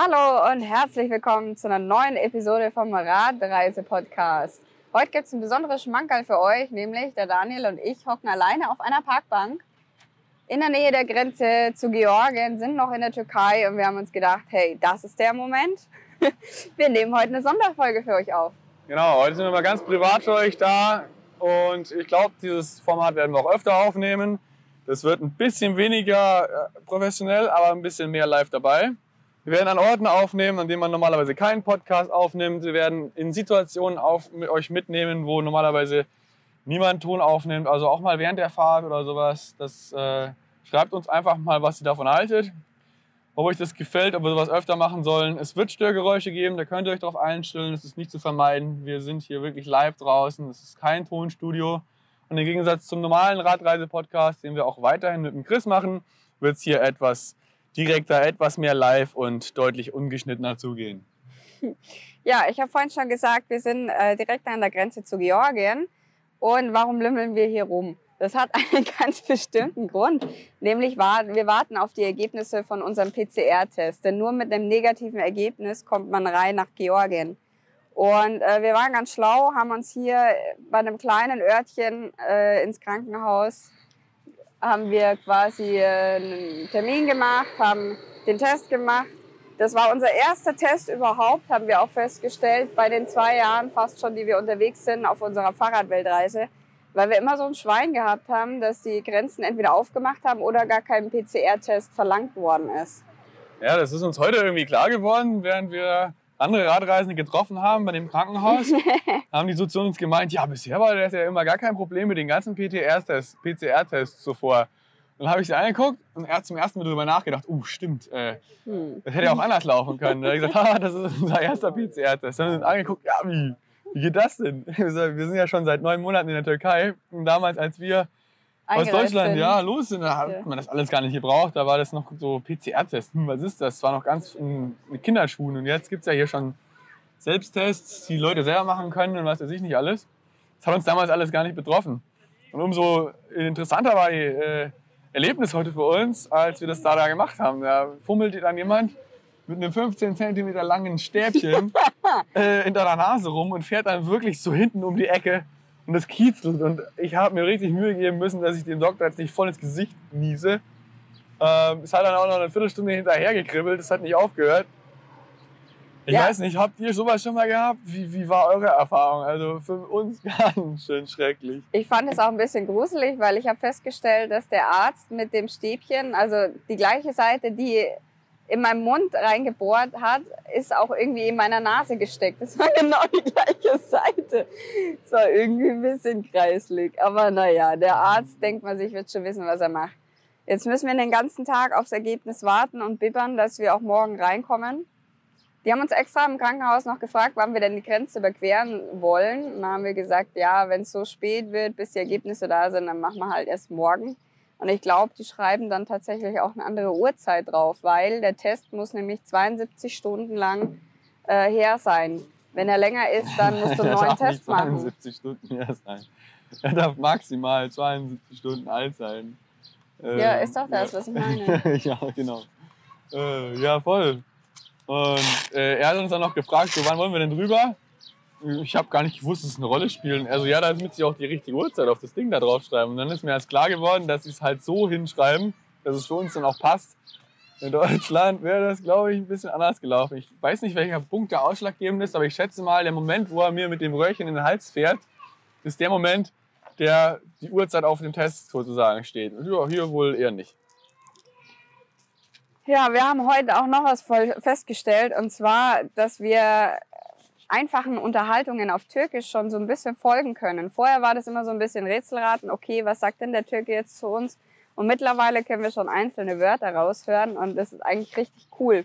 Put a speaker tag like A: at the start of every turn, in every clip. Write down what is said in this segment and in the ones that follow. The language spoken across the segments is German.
A: Hallo und herzlich willkommen zu einer neuen Episode vom Radreise-Podcast. Heute gibt es ein besonderes Schmankerl für euch, nämlich der Daniel und ich hocken alleine auf einer Parkbank in der Nähe der Grenze zu Georgien, sind noch in der Türkei und wir haben uns gedacht, hey, das ist der Moment. Wir nehmen heute eine Sonderfolge für euch auf.
B: Genau, heute sind wir mal ganz privat für euch da und ich glaube, dieses Format werden wir auch öfter aufnehmen. Das wird ein bisschen weniger äh, professionell, aber ein bisschen mehr live dabei. Wir werden an Orten aufnehmen, an denen man normalerweise keinen Podcast aufnimmt. Wir werden in Situationen auf, mit euch mitnehmen, wo normalerweise niemand Ton aufnimmt. Also auch mal während der Fahrt oder sowas. Das äh, schreibt uns einfach mal, was ihr davon haltet. Ob euch das gefällt, ob wir sowas öfter machen sollen. Es wird Störgeräusche geben, da könnt ihr euch darauf einstellen. Das ist nicht zu vermeiden. Wir sind hier wirklich live draußen. Es ist kein Tonstudio. Und im Gegensatz zum normalen Radreise-Podcast, den wir auch weiterhin mit dem Chris machen, wird es hier etwas direkter, etwas mehr live und deutlich ungeschnittener zugehen.
A: Ja, ich habe vorhin schon gesagt, wir sind äh, direkt an der Grenze zu Georgien. Und warum lümmeln wir hier rum? Das hat einen ganz bestimmten Grund. Nämlich wir warten auf die Ergebnisse von unserem PCR-Test. Denn nur mit einem negativen Ergebnis kommt man rein nach Georgien. Und äh, wir waren ganz schlau, haben uns hier bei einem kleinen Örtchen äh, ins Krankenhaus haben wir quasi äh, einen Termin gemacht, haben den Test gemacht. Das war unser erster Test überhaupt, haben wir auch festgestellt, bei den zwei Jahren fast schon, die wir unterwegs sind auf unserer Fahrradweltreise, weil wir immer so ein Schwein gehabt haben, dass die Grenzen entweder aufgemacht haben oder gar kein PCR-Test verlangt worden ist.
B: Ja, das ist uns heute irgendwie klar geworden, während wir andere Radreisende getroffen haben bei dem Krankenhaus, haben die so zu uns gemeint, ja, bisher war das ja immer gar kein Problem mit den ganzen PCR-Tests PCR zuvor. dann habe ich sie angeguckt und er hat zum ersten Mal darüber nachgedacht, uh, stimmt, äh, hm. das hätte ja auch anders laufen können. Da habe ich gesagt, ah, das ist unser erster PCR-Test. Dann haben wir uns angeguckt, ja, wie, wie geht das denn? Wir sind ja schon seit neun Monaten in der Türkei. Und damals, als wir aus Deutschland, sind. ja, los sind. Da hat ja. man das alles gar nicht gebraucht. Da war das noch so PCR-Test. Hm, was ist das? Das war noch ganz mit Kinderschuhen. Und jetzt gibt es ja hier schon Selbsttests, die Leute selber machen können und was weiß ich nicht alles. Das hat uns damals alles gar nicht betroffen. Und umso interessanter war die äh, Erlebnis heute für uns, als wir das da, da gemacht haben. Da fummelte dann jemand mit einem 15 cm langen Stäbchen äh, in deiner Nase rum und fährt dann wirklich so hinten um die Ecke und es kitzelt. Und ich habe mir richtig Mühe geben müssen, dass ich dem Doktor jetzt nicht voll ins Gesicht niese. Ähm, es hat dann auch noch eine Viertelstunde hinterher gekribbelt, es hat nicht aufgehört. Ich ja. weiß nicht, habt ihr sowas schon mal gehabt? Wie, wie war eure Erfahrung? Also für uns ganz schön schrecklich.
A: Ich fand es auch ein bisschen gruselig, weil ich habe festgestellt, dass der Arzt mit dem Stäbchen, also die gleiche Seite, die in meinem Mund reingebohrt hat, ist auch irgendwie in meiner Nase gesteckt. Das war genau die gleiche Seite. Es war irgendwie ein bisschen kreislig. Aber naja, der Arzt denkt man sich, wird schon wissen, was er macht. Jetzt müssen wir den ganzen Tag aufs Ergebnis warten und bibbern, dass wir auch morgen reinkommen. Die haben uns extra im Krankenhaus noch gefragt, wann wir denn die Grenze überqueren wollen. Und dann haben wir gesagt, ja, wenn es so spät wird, bis die Ergebnisse da sind, dann machen wir halt erst morgen. Und ich glaube, die schreiben dann tatsächlich auch eine andere Uhrzeit drauf, weil der Test muss nämlich 72 Stunden lang äh, her sein. Wenn er länger ist, dann musst du einen neuen Test machen.
B: 72 Stunden her sein. Er darf maximal 72 Stunden alt sein.
A: ja, ist doch das, ja. was ich meine.
B: ja, genau. Äh, ja, voll. Und äh, er hat uns dann noch gefragt, so, wann wollen wir denn drüber? Ich habe gar nicht gewusst, dass es eine Rolle spielt. Also ja, damit sie auch die richtige Uhrzeit auf das Ding da draufschreiben. Und dann ist mir erst klar geworden, dass sie es halt so hinschreiben, dass es für uns dann auch passt. In Deutschland wäre das, glaube ich, ein bisschen anders gelaufen. Ich weiß nicht, welcher Punkt der ausschlaggebend ist, aber ich schätze mal, der Moment, wo er mir mit dem Röhrchen in den Hals fährt, ist der Moment, der die Uhrzeit auf dem Test sozusagen steht. Und ja, hier wohl eher nicht.
A: Ja, wir haben heute auch noch was festgestellt, und zwar, dass wir einfachen Unterhaltungen auf Türkisch schon so ein bisschen folgen können. Vorher war das immer so ein bisschen Rätselraten, okay, was sagt denn der Türke jetzt zu uns? Und mittlerweile können wir schon einzelne Wörter raushören und das ist eigentlich richtig cool.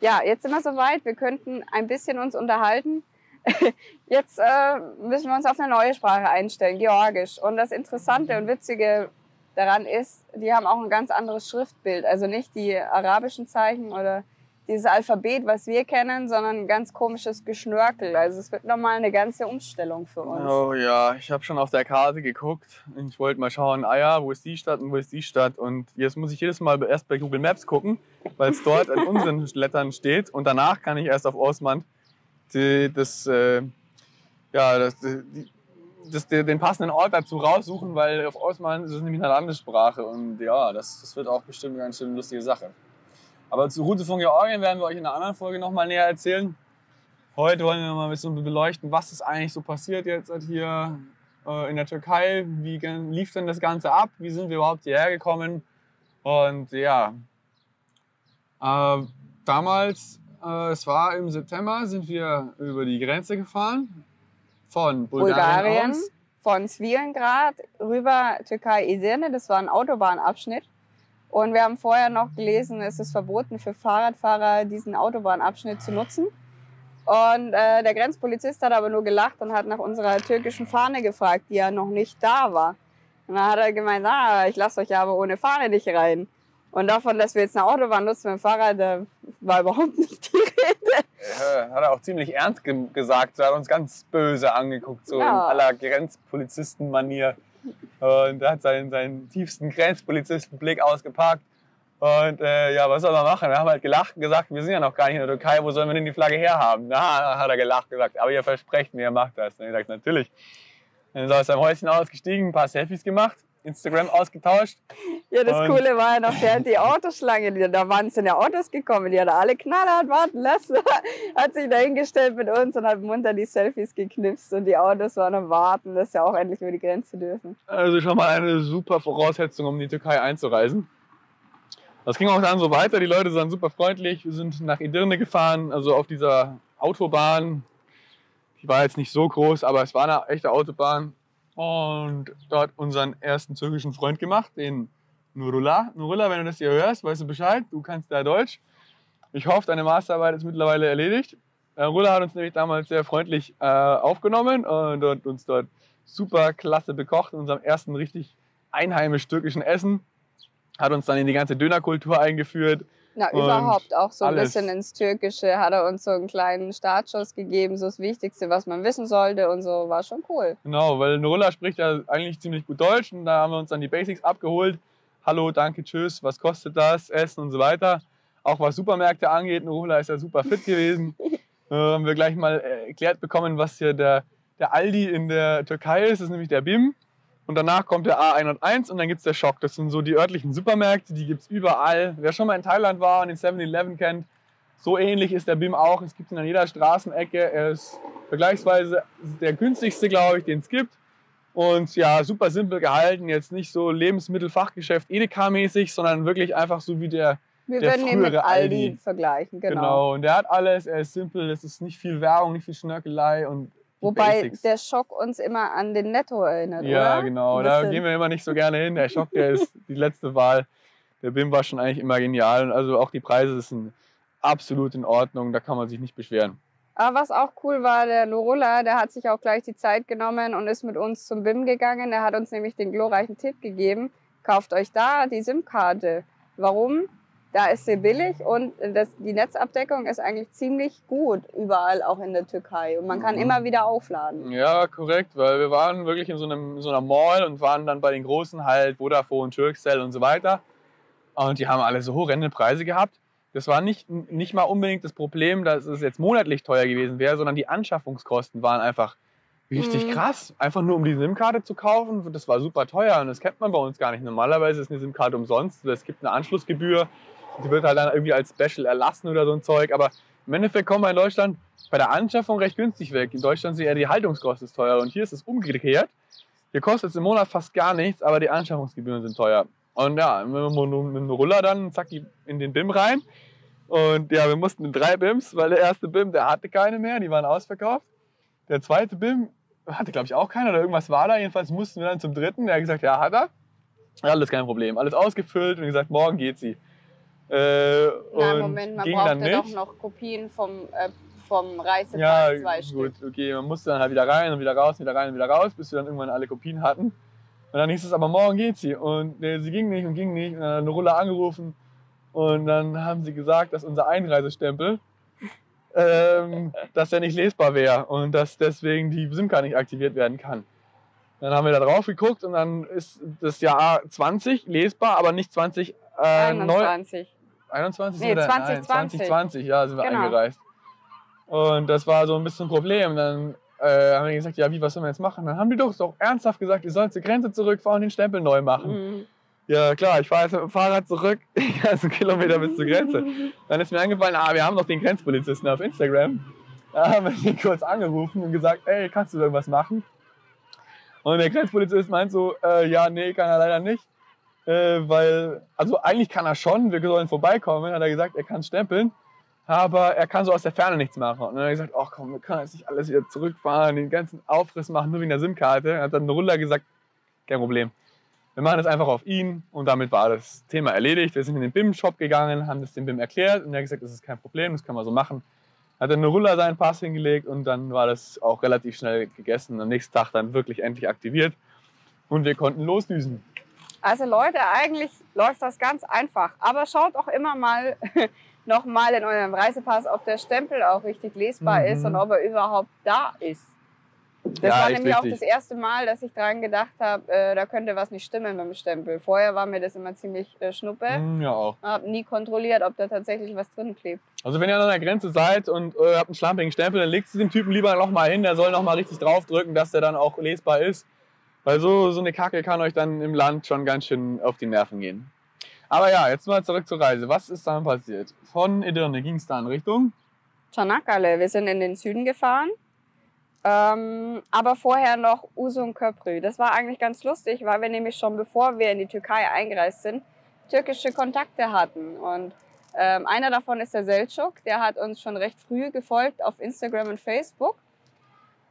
A: Ja, jetzt sind wir soweit, wir könnten ein bisschen uns unterhalten. Jetzt äh, müssen wir uns auf eine neue Sprache einstellen, Georgisch. Und das Interessante und Witzige daran ist, die haben auch ein ganz anderes Schriftbild. Also nicht die arabischen Zeichen oder dieses Alphabet, was wir kennen, sondern ein ganz komisches Geschnörkel. Also es wird nochmal eine ganze Umstellung für uns.
B: Oh ja, ich habe schon auf der Karte geguckt. Ich wollte mal schauen, ah ja, wo ist die Stadt und wo ist die Stadt. Und jetzt muss ich jedes Mal erst bei Google Maps gucken, weil es dort in unseren Lettern steht. Und danach kann ich erst auf Osmand die, das, äh, ja, das, die, das, den passenden Ort dazu raussuchen, weil auf Osman ist es nämlich eine Landessprache. Und ja, das, das wird auch bestimmt eine ganz schön lustige Sache. Aber zur Route von Georgien werden wir euch in einer anderen Folge nochmal näher erzählen. Heute wollen wir mal ein bisschen beleuchten, was ist eigentlich so passiert jetzt hier äh, in der Türkei. Wie lief denn das Ganze ab? Wie sind wir überhaupt hierher gekommen? Und ja, äh, damals, äh, es war im September, sind wir über die Grenze gefahren von Bulgarien, Bulgarien
A: von Svilengrad rüber Türkei-Edirne. Das war ein Autobahnabschnitt. Und wir haben vorher noch gelesen, es ist verboten für Fahrradfahrer, diesen Autobahnabschnitt zu nutzen. Und äh, der Grenzpolizist hat aber nur gelacht und hat nach unserer türkischen Fahne gefragt, die ja noch nicht da war. Und dann hat er gemeint, ah, ich lasse euch aber ohne Fahne nicht rein. Und davon, dass wir jetzt eine Autobahn nutzen mit dem Fahrrad, da war überhaupt nicht die Rede.
B: Ja, hat er auch ziemlich ernst ge gesagt. Er hat uns ganz böse angeguckt, so ja. in aller Grenzpolizisten-Manier. Und er hat seinen, seinen tiefsten Grenzpolizistenblick ausgepackt. Und äh, ja, was soll man machen? Wir haben halt gelacht und gesagt, wir sind ja noch gar nicht in der Türkei, wo sollen wir denn die Flagge herhaben? Na, hat er gelacht gesagt, aber ihr versprecht mir, ihr macht das. Und ich gesagt, natürlich. Dann ist er aus seinem Häuschen ausgestiegen, ein paar Selfies gemacht Instagram ausgetauscht.
A: Ja, das und Coole war ja noch während die Autoschlange, da waren es ja Autos gekommen, die hat alle knallhart warten lassen, hat sich da hingestellt mit uns und hat munter die Selfies geknipst und die Autos waren am Warten, dass sie auch endlich über die Grenze dürfen.
B: Also schon mal eine super Voraussetzung, um in die Türkei einzureisen. Das ging auch dann so weiter, die Leute waren super freundlich, wir sind nach Edirne gefahren, also auf dieser Autobahn, die war jetzt nicht so groß, aber es war eine echte Autobahn und dort unseren ersten türkischen Freund gemacht, den Nurullah. Nurullah, wenn du das hier hörst, weißt du Bescheid, du kannst da Deutsch. Ich hoffe, deine Masterarbeit ist mittlerweile erledigt. Nurullah hat uns nämlich damals sehr freundlich äh, aufgenommen und hat uns dort super klasse bekocht in unserem ersten richtig einheimisch türkischen Essen. Hat uns dann in die ganze Dönerkultur eingeführt
A: na, überhaupt auch so ein alles. bisschen ins Türkische hat er uns so einen kleinen Startschuss gegeben, so das Wichtigste, was man wissen sollte und so, war schon cool.
B: Genau, weil Nurulla spricht ja eigentlich ziemlich gut Deutsch und da haben wir uns dann die Basics abgeholt. Hallo, danke, tschüss, was kostet das, Essen und so weiter. Auch was Supermärkte angeht, Nurulla ist ja super fit gewesen. äh, haben wir gleich mal erklärt bekommen, was hier der, der Aldi in der Türkei ist, das ist nämlich der BIM. Und danach kommt der A101 und dann gibt es der Schock. Das sind so die örtlichen Supermärkte, die gibt es überall. Wer schon mal in Thailand war und den 7-Eleven kennt, so ähnlich ist der BIM auch. Es gibt ihn an jeder Straßenecke. Er ist vergleichsweise der günstigste, glaube ich, den es gibt. Und ja, super simpel gehalten. Jetzt nicht so Lebensmittelfachgeschäft Edeka-mäßig, sondern wirklich einfach so wie der,
A: wir der würden ihn mit Aldi, Aldi, vergleichen, genau.
B: Genau, und der hat alles, er ist simpel, es ist nicht viel Werbung, nicht viel Schnörkelei und
A: Wobei Basics. der Schock uns immer an den Netto erinnert,
B: ja,
A: oder?
B: genau. Da gehen wir immer nicht so gerne hin. Der Schock, der ist die letzte Wahl. Der BIM war schon eigentlich immer genial. Und also auch die Preise sind absolut in Ordnung. Da kann man sich nicht beschweren.
A: Aber was auch cool war, der Lorola, der hat sich auch gleich die Zeit genommen und ist mit uns zum BIM gegangen. Er hat uns nämlich den glorreichen Tipp gegeben, kauft euch da die SIM-Karte. Warum? Da ist sie billig und das, die Netzabdeckung ist eigentlich ziemlich gut überall, auch in der Türkei. Und man kann mhm. immer wieder aufladen.
B: Ja, korrekt, weil wir waren wirklich in so, einem, in so einer Mall und waren dann bei den großen halt Vodafone, Turkcell und so weiter. Und die haben alle so horrende Preise gehabt. Das war nicht, nicht mal unbedingt das Problem, dass es jetzt monatlich teuer gewesen wäre, sondern die Anschaffungskosten waren einfach richtig mhm. krass. Einfach nur um die SIM-Karte zu kaufen, das war super teuer und das kennt man bei uns gar nicht. Normalerweise ist eine SIM-Karte umsonst. Es gibt eine Anschlussgebühr die wird halt dann irgendwie als Special erlassen oder so ein Zeug. Aber im Endeffekt kommen wir in Deutschland bei der Anschaffung recht günstig weg. In Deutschland sind eher die Haltungskosten teuer und hier ist es umgekehrt. Hier kostet es im Monat fast gar nichts, aber die Anschaffungsgebühren sind teuer. Und ja, mit dem Ruller dann, zack, in den BIM rein. Und ja, wir mussten in drei BIMs, weil der erste BIM, der hatte keine mehr, die waren ausverkauft. Der zweite BIM hatte, glaube ich, auch keiner oder irgendwas war da. Jedenfalls mussten wir dann zum dritten. Der hat gesagt, ja, hat er. Ja, alles kein Problem. Alles ausgefüllt und gesagt, morgen geht sie.
A: Äh, Na, Moment, man braucht ja doch noch Kopien vom, äh, vom Reisepass, ja, zwei gut,
B: Stück. okay, man musste dann halt wieder rein und wieder raus, wieder rein und wieder raus, bis wir dann irgendwann alle Kopien hatten. Und dann hieß es aber, morgen geht sie. Und äh, sie ging nicht und ging nicht. Und dann hat eine Rulle angerufen. Und dann haben sie gesagt, dass unser Einreisestempel, ähm, dass der nicht lesbar wäre und dass deswegen die SIM-Karte nicht aktiviert werden kann. Dann haben wir da drauf geguckt und dann ist das Jahr 20 lesbar, aber nicht 20. Äh, neu-
A: 21.
B: 21
A: Nee,
B: oder?
A: 2020.
B: Nein, 2020, ja, sind wir
A: Genau.
B: eingereist. Und das war so ein bisschen ein Problem. Dann äh, haben wir gesagt, ja, wie, was sollen wir jetzt machen? Dann haben die doch so ernsthaft gesagt, ihr sollt zur Grenze zurückfahren und den Stempel neu machen.
A: Mhm.
B: Ja, klar, ich fahre jetzt mit dem Fahrrad zurück, die ganzen Kilometer bis zur Grenze. Dann ist mir eingefallen, ah, wir haben doch den Grenzpolizisten auf Instagram. Da haben wir ihn kurz angerufen und gesagt, ey, kannst du irgendwas machen? Und der Grenzpolizist meint so, äh, ja, nee, kann er leider nicht. Äh, weil, also eigentlich kann er schon, wir sollen vorbeikommen, hat er gesagt, er kann stempeln, aber er kann so aus der Ferne nichts machen. Und dann hat er gesagt, ach komm, wir können jetzt nicht alles wieder zurückfahren, den ganzen Aufriss machen, nur wegen der SIM-Karte. Hat dann Ruller gesagt, kein Problem. Wir machen das einfach auf ihn und damit war das Thema erledigt. Wir sind in den BIM-Shop gegangen, haben das dem BIM erklärt und er hat gesagt, das ist kein Problem, das kann man so machen. Hat dann Ruller seinen Pass hingelegt und dann war das auch relativ schnell gegessen. Am nächsten Tag dann wirklich endlich aktiviert und wir konnten losdüsen.
A: Also Leute, eigentlich läuft das ganz einfach. Aber schaut auch immer mal nochmal in eurem Reisepass, ob der Stempel auch richtig lesbar
B: Mhm.
A: ist und ob er überhaupt da ist. Das
B: Ja,
A: war nämlich auch das erste Mal, dass ich daran gedacht habe, äh, da könnte was nicht stimmen mit dem Stempel. Vorher war mir das immer ziemlich äh, schnuppe.
B: Hm, ja, auch.
A: Habe nie kontrolliert, ob da tatsächlich was drin klebt.
B: Also wenn ihr an der Grenze seid und äh, habt einen schlampigen Stempel, dann legt es dem Typen lieber noch mal hin. Der soll noch mal richtig draufdrücken, dass der dann auch lesbar ist. Weil so, so eine Kacke kann euch dann im Land schon ganz schön auf die Nerven gehen. Aber ja, jetzt mal zurück zur Reise. Was ist dann passiert? Von Edirne ging es dann Richtung
A: Çanakkale, wir sind in den Süden gefahren. Ähm, aber vorher noch Uzun Köprü. Das war eigentlich ganz lustig, weil wir nämlich schon bevor wir in die Türkei eingereist sind, türkische Kontakte hatten. Und ähm, einer davon ist der Selçuk, der hat uns schon recht früh gefolgt auf Instagram und Facebook.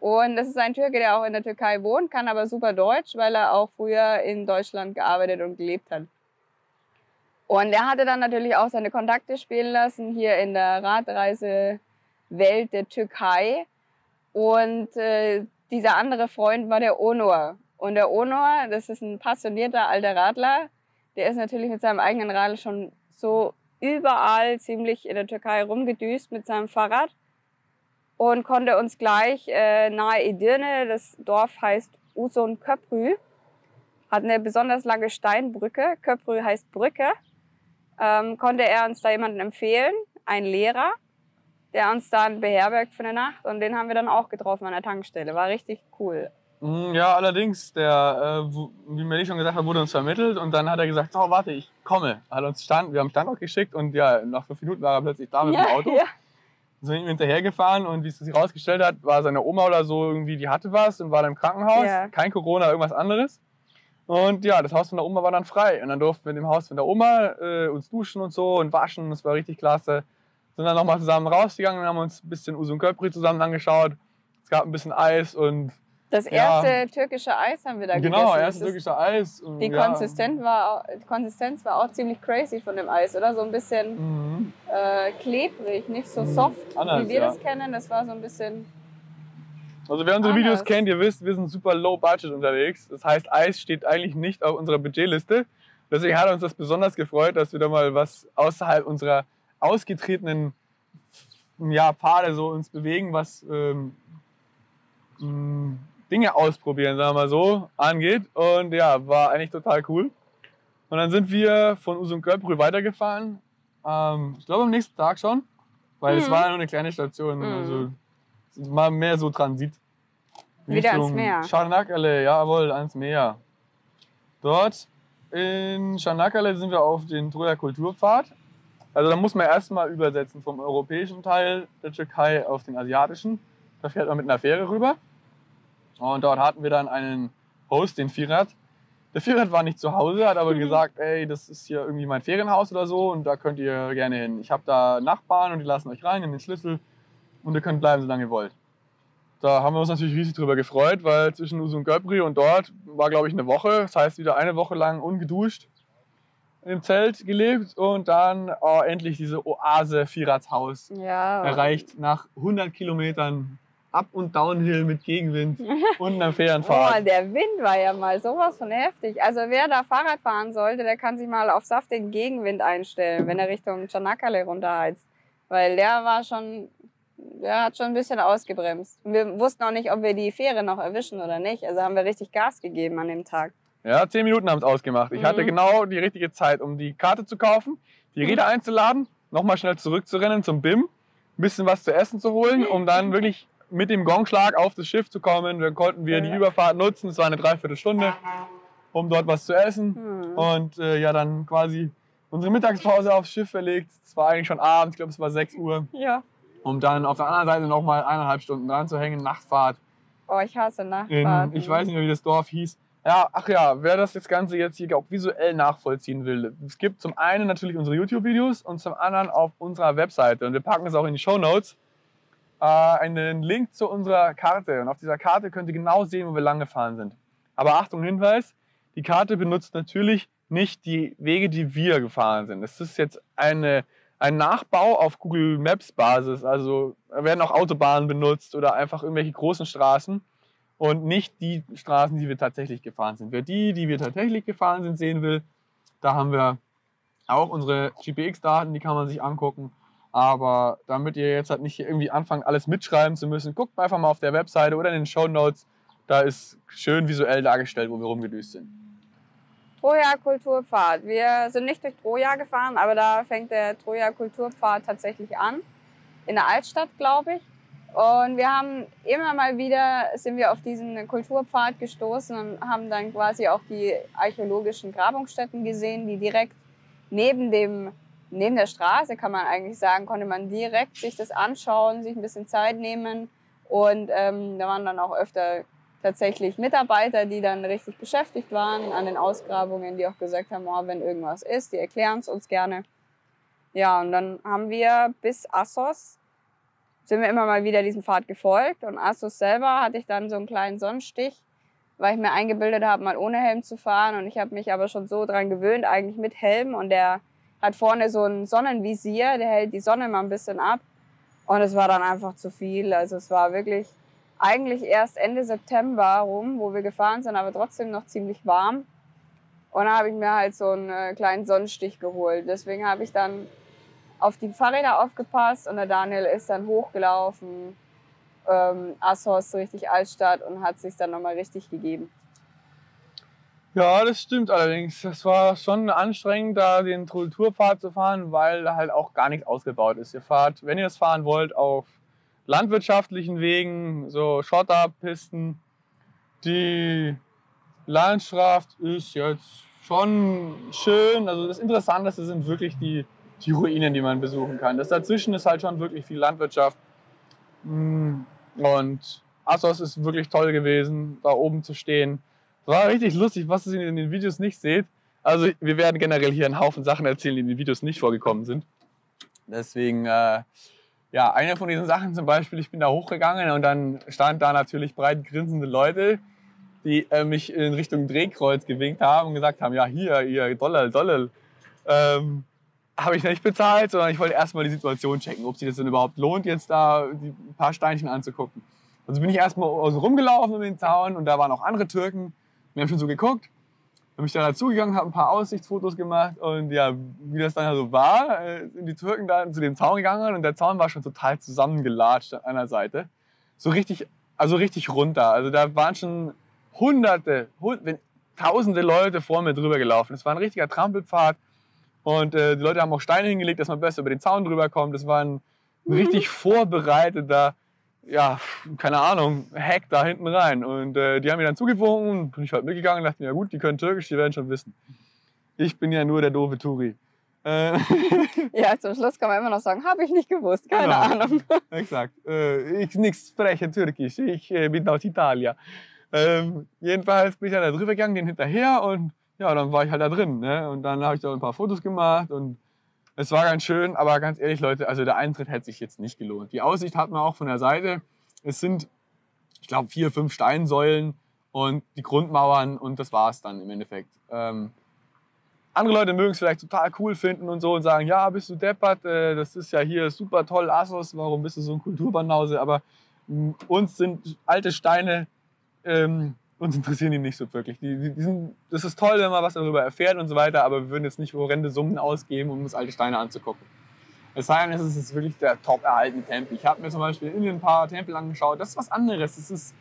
A: Und das ist ein Türke, der auch in der Türkei wohnt, kann aber super Deutsch, weil er auch früher in Deutschland gearbeitet und gelebt hat. Und er hatte dann natürlich auch seine Kontakte spielen lassen hier in der Radreisewelt der Türkei. Und äh, dieser andere Freund war der Onur. Und der Onur, das ist ein passionierter alter Radler, der ist natürlich mit seinem eigenen Radl schon so überall ziemlich in der Türkei rumgedüst mit seinem Fahrrad und konnte uns gleich äh, nahe Edirne, das Dorf heißt Usun Köprü, hat eine besonders lange Steinbrücke, Köprü heißt Brücke, ähm, konnte er uns da jemanden empfehlen, einen Lehrer, der uns dann beherbergt für eine Nacht und den haben wir dann auch getroffen an der Tankstelle. War richtig cool.
B: Mm, Ja, allerdings, der, äh, wie Melly schon gesagt hat, wurde uns vermittelt und dann hat er gesagt, so, warte, ich komme. Hat uns Stand, wir haben Standort geschickt und ja, nach fünf Minuten war er plötzlich da mit dem Auto.
A: ja.
B: Sind ihm hinterhergefahren und wie es sich herausgestellt hat, war seine Oma oder so irgendwie, die hatte was und war dann im Krankenhaus.
A: Ja.
B: Kein Corona, irgendwas anderes. Und ja, das Haus von der Oma war dann frei. Und dann durften wir in dem Haus von der Oma äh, uns duschen und so und waschen. Das war richtig klasse. Sind dann nochmal zusammen rausgegangen und haben uns ein bisschen Usun Köprü zusammen angeschaut. Es gab ein bisschen Eis und
A: Das
B: Ja.
A: erste türkische Eis haben wir da
B: genau,
A: gegessen. Das
B: erstes
A: ist-
B: türkischer Eis.
A: Die
B: ja.
A: Konsistenz, war, Konsistenz war auch ziemlich crazy von dem Eis, oder? So ein bisschen
B: Mhm.
A: äh, klebrig, nicht so
B: Mhm.
A: soft,
B: Anders,
A: wie wir
B: ja.
A: das kennen. Das war so ein bisschen.
B: Also wer unsere Videos
A: Anders.
B: kennt, ihr wisst, wir sind super low budget unterwegs. Das heißt, Eis steht eigentlich nicht auf unserer Budgetliste. Deswegen hat uns das besonders gefreut, dass wir da mal was außerhalb unserer ausgetretenen ja, Pfade so uns bewegen, was ähm, mh, Dinge ausprobieren, sagen wir mal so, angeht. Und ja, war eigentlich total cool. Und dann sind wir von Usum Köprü weitergefahren. Ähm, ich glaube am nächsten Tag schon, weil es
A: Mhm.
B: war ja nur eine kleine Station.
A: Mhm.
B: Also es war mehr so Transit.
A: Wieder ans
B: Richtung
A: Meer.
B: Scharnakale, jawohl, ans Meer. Dort in Scharnakale sind wir auf den Troja Kulturpfad. Also da muss man erstmal übersetzen vom europäischen Teil der Türkei auf den asiatischen. Da fährt man mit einer Fähre rüber. Und dort hatten wir dann einen Host, den Firat. Der Firat war nicht zu Hause, hat aber
A: Mhm.
B: gesagt, ey, das ist hier irgendwie mein Ferienhaus oder so und da könnt ihr gerne hin. Ich habe da Nachbarn und die lassen euch rein, nehmen den Schlüssel und ihr könnt bleiben, solange ihr wollt. Da haben wir uns natürlich riesig drüber gefreut, weil zwischen Usum Göbri und dort war, glaube ich, eine Woche. Das heißt, wieder eine Woche lang ungeduscht im Zelt gelebt und dann oh, endlich diese Oase Firats Haus
A: Ja.
B: erreicht nach 100 Kilometern Up- und Downhill mit Gegenwind und einer fairen
A: Oh,
B: Fahrt.
A: der Wind war ja mal sowas von heftig. Also wer da Fahrrad fahren sollte, der kann sich mal auf saftigen Gegenwind einstellen, wenn er Richtung Chanakale runterheizt. Weil der war schon, der hat schon ein bisschen ausgebremst. Wir wussten auch nicht, ob wir die Fähre noch erwischen oder nicht. Also haben wir richtig Gas gegeben an dem Tag.
B: Ja, zehn Minuten haben es ausgemacht. Ich
A: Mhm.
B: hatte genau die richtige Zeit, um die Karte zu kaufen, die Räder einzuladen, nochmal schnell zurückzurennen zum BIM, ein bisschen was zu essen zu holen, um dann wirklich mit dem Gongschlag auf das Schiff zu kommen. Dann konnten wir die. Überfahrt nutzen. Es war eine Dreiviertelstunde, um dort was zu essen.
A: Hm.
B: Und äh, ja, dann quasi unsere Mittagspause aufs Schiff verlegt. Es war eigentlich schon Abend, ich glaube, es war 6 Uhr.
A: Ja.
B: Um dann auf der anderen Seite nochmal eineinhalb Stunden dran zu hängen, Nachtfahrt.
A: Oh, ich hasse
B: In,
A: Nachtfahrten.
B: ich weiß nicht mehr, wie das Dorf hieß. Ja, ach ja, wer das jetzt Ganze jetzt hier auch visuell nachvollziehen will, es gibt zum einen natürlich unsere YouTube-Videos und zum anderen auf unserer Webseite. Und wir packen es auch in die Show Notes äh, einen Link zu unserer Karte. Und auf dieser Karte könnt ihr genau sehen, wo wir lang gefahren sind. Aber Achtung, Hinweis: Die Karte benutzt natürlich nicht die Wege, die wir gefahren sind. Es ist jetzt eine, ein Nachbau auf Google Maps Basis. Also werden auch Autobahnen benutzt oder einfach irgendwelche großen Straßen und nicht die Straßen, die wir tatsächlich gefahren sind. Wer die, die wir tatsächlich gefahren sind, sehen will, da haben wir auch unsere GPX-Daten, die kann man sich angucken. Aber damit ihr jetzt halt nicht irgendwie anfangt, alles mitschreiben zu müssen, guckt einfach mal auf der Webseite oder in den Show Notes. Da ist schön visuell dargestellt, wo wir rumgedüst sind.
A: Troja Kulturpfad. Wir sind nicht durch Troja gefahren, aber da fängt der Troja Kulturpfad tatsächlich an. In der Altstadt, glaube ich. Und wir haben immer mal wieder, sind wir auf diesen Kulturpfad gestoßen und haben dann quasi auch die archäologischen Grabungsstätten gesehen, die direkt neben dem, neben der Straße, kann man eigentlich sagen, konnte man direkt sich das anschauen, sich ein bisschen Zeit nehmen. Und ähm, da waren dann auch öfter tatsächlich Mitarbeiter, die dann richtig beschäftigt waren an den Ausgrabungen, die auch gesagt haben, oh, wenn irgendwas ist, die erklären es uns gerne. Ja, und dann haben wir bis Assos, sind wir immer mal wieder diesen Pfad gefolgt. Und Assos selber hatte ich dann so einen kleinen Sonnenstich, weil ich mir eingebildet habe, mal ohne Helm zu fahren. Und ich habe mich aber schon so dran gewöhnt, eigentlich mit Helm. Und der hat vorne so ein Sonnenvisier, der hält die Sonne mal ein bisschen ab. Und es war dann einfach zu viel. Also es war wirklich eigentlich erst Ende September rum, wo wir gefahren sind, aber trotzdem noch ziemlich warm. Und da habe ich mir halt so einen äh, kleinen Sonnenstich geholt. Deswegen habe ich dann auf die Fahrräder aufgepasst und der Daniel ist dann hochgelaufen, ähm, Assos, richtig Altstadt und hat sich dann nochmal richtig gegeben.
B: Ja, das stimmt allerdings. Das war schon anstrengend, da den Kulturpfad zu fahren, weil da halt auch gar nichts ausgebaut ist. Ihr fahrt, wenn ihr es fahren wollt, auf landwirtschaftlichen Wegen, so Schotterpisten. Die Landschaft ist jetzt schon schön. Also das Interessanteste sind wirklich die, die Ruinen, die man besuchen kann. Das dazwischen ist halt schon wirklich viel Landwirtschaft. Mm, Und Assos ist wirklich toll gewesen, da oben zu stehen. War richtig lustig, was ihr in den Videos nicht seht. Also wir werden generell hier einen Haufen Sachen erzählen, die in den Videos nicht vorgekommen sind. Deswegen, äh, ja, eine von diesen Sachen zum Beispiel, ich bin da hochgegangen und dann stand da natürlich breit grinsende Leute, die äh, mich in Richtung Drehkreuz gewinkt haben und gesagt haben, ja hier, ihr Dollar, Dollar. Ähm, habe ich nicht bezahlt, sondern ich wollte erstmal die Situation checken, ob sich das denn überhaupt lohnt, jetzt da ein paar Steinchen anzugucken. Also bin ich erstmal rumgelaufen um den Zaun und da waren auch andere Türken. Wir haben schon so geguckt. Bin ich da dazugegangen, habe ein paar Aussichtsfotos gemacht und ja, wie das dann so war, äh, sind die Türken da zu dem Zaun gegangen und der Zaun war schon total zusammengelatscht an einer Seite. So richtig, also richtig runter. Also da waren schon hunderte, hund, wenn, tausende Leute vor mir drüber gelaufen. Es war ein richtiger Trampelpfad und äh, die Leute haben auch Steine hingelegt, dass man besser über den Zaun drüber kommt. Das war ein, ein richtig vorbereiteter, ja, keine Ahnung, Hack da hinten rein. Und äh, die haben mir dann zugewunken, bin ich halt mitgegangen und dachte mir, ja gut, die können Türkisch, die werden schon wissen. Ich bin ja nur der doofe Turi. Äh,
A: Ja, zum Schluss kann man immer noch sagen, habe ich nicht gewusst, keine
B: Genau.
A: Ahnung.
B: exakt. Äh, ich nichts spreche Türkisch, ich äh, bin aus Italien. Ähm, jedenfalls bin ich dann da drüber gegangen, den hinterher und ja, dann war ich halt da drin. Ne? Und dann habe ich da ein paar Fotos gemacht und es war ganz schön, aber ganz ehrlich, Leute, also der Eintritt hätte sich jetzt nicht gelohnt. Die Aussicht hat man auch von der Seite. Es sind, ich glaube, vier, fünf Steinsäulen und die Grundmauern und das war es dann im Endeffekt. Ähm, andere Leute mögen es vielleicht total cool finden und so und sagen, ja, bist du deppert, äh, das ist ja hier super toll, Assos, warum bist du so ein Kulturbanause? Aber uns sind alte Steine, ähm, uns interessieren die nicht so wirklich. Die, die, die sind, das ist toll, wenn man was darüber erfährt und so weiter, aber wir würden jetzt nicht horrende Summen ausgeben, um uns alte Steine anzugucken. Es sei denn, es ist wirklich der top erhaltene Tempel. Ich habe mir zum Beispiel in ein paar Tempel angeschaut. Das ist was anderes. Das ist,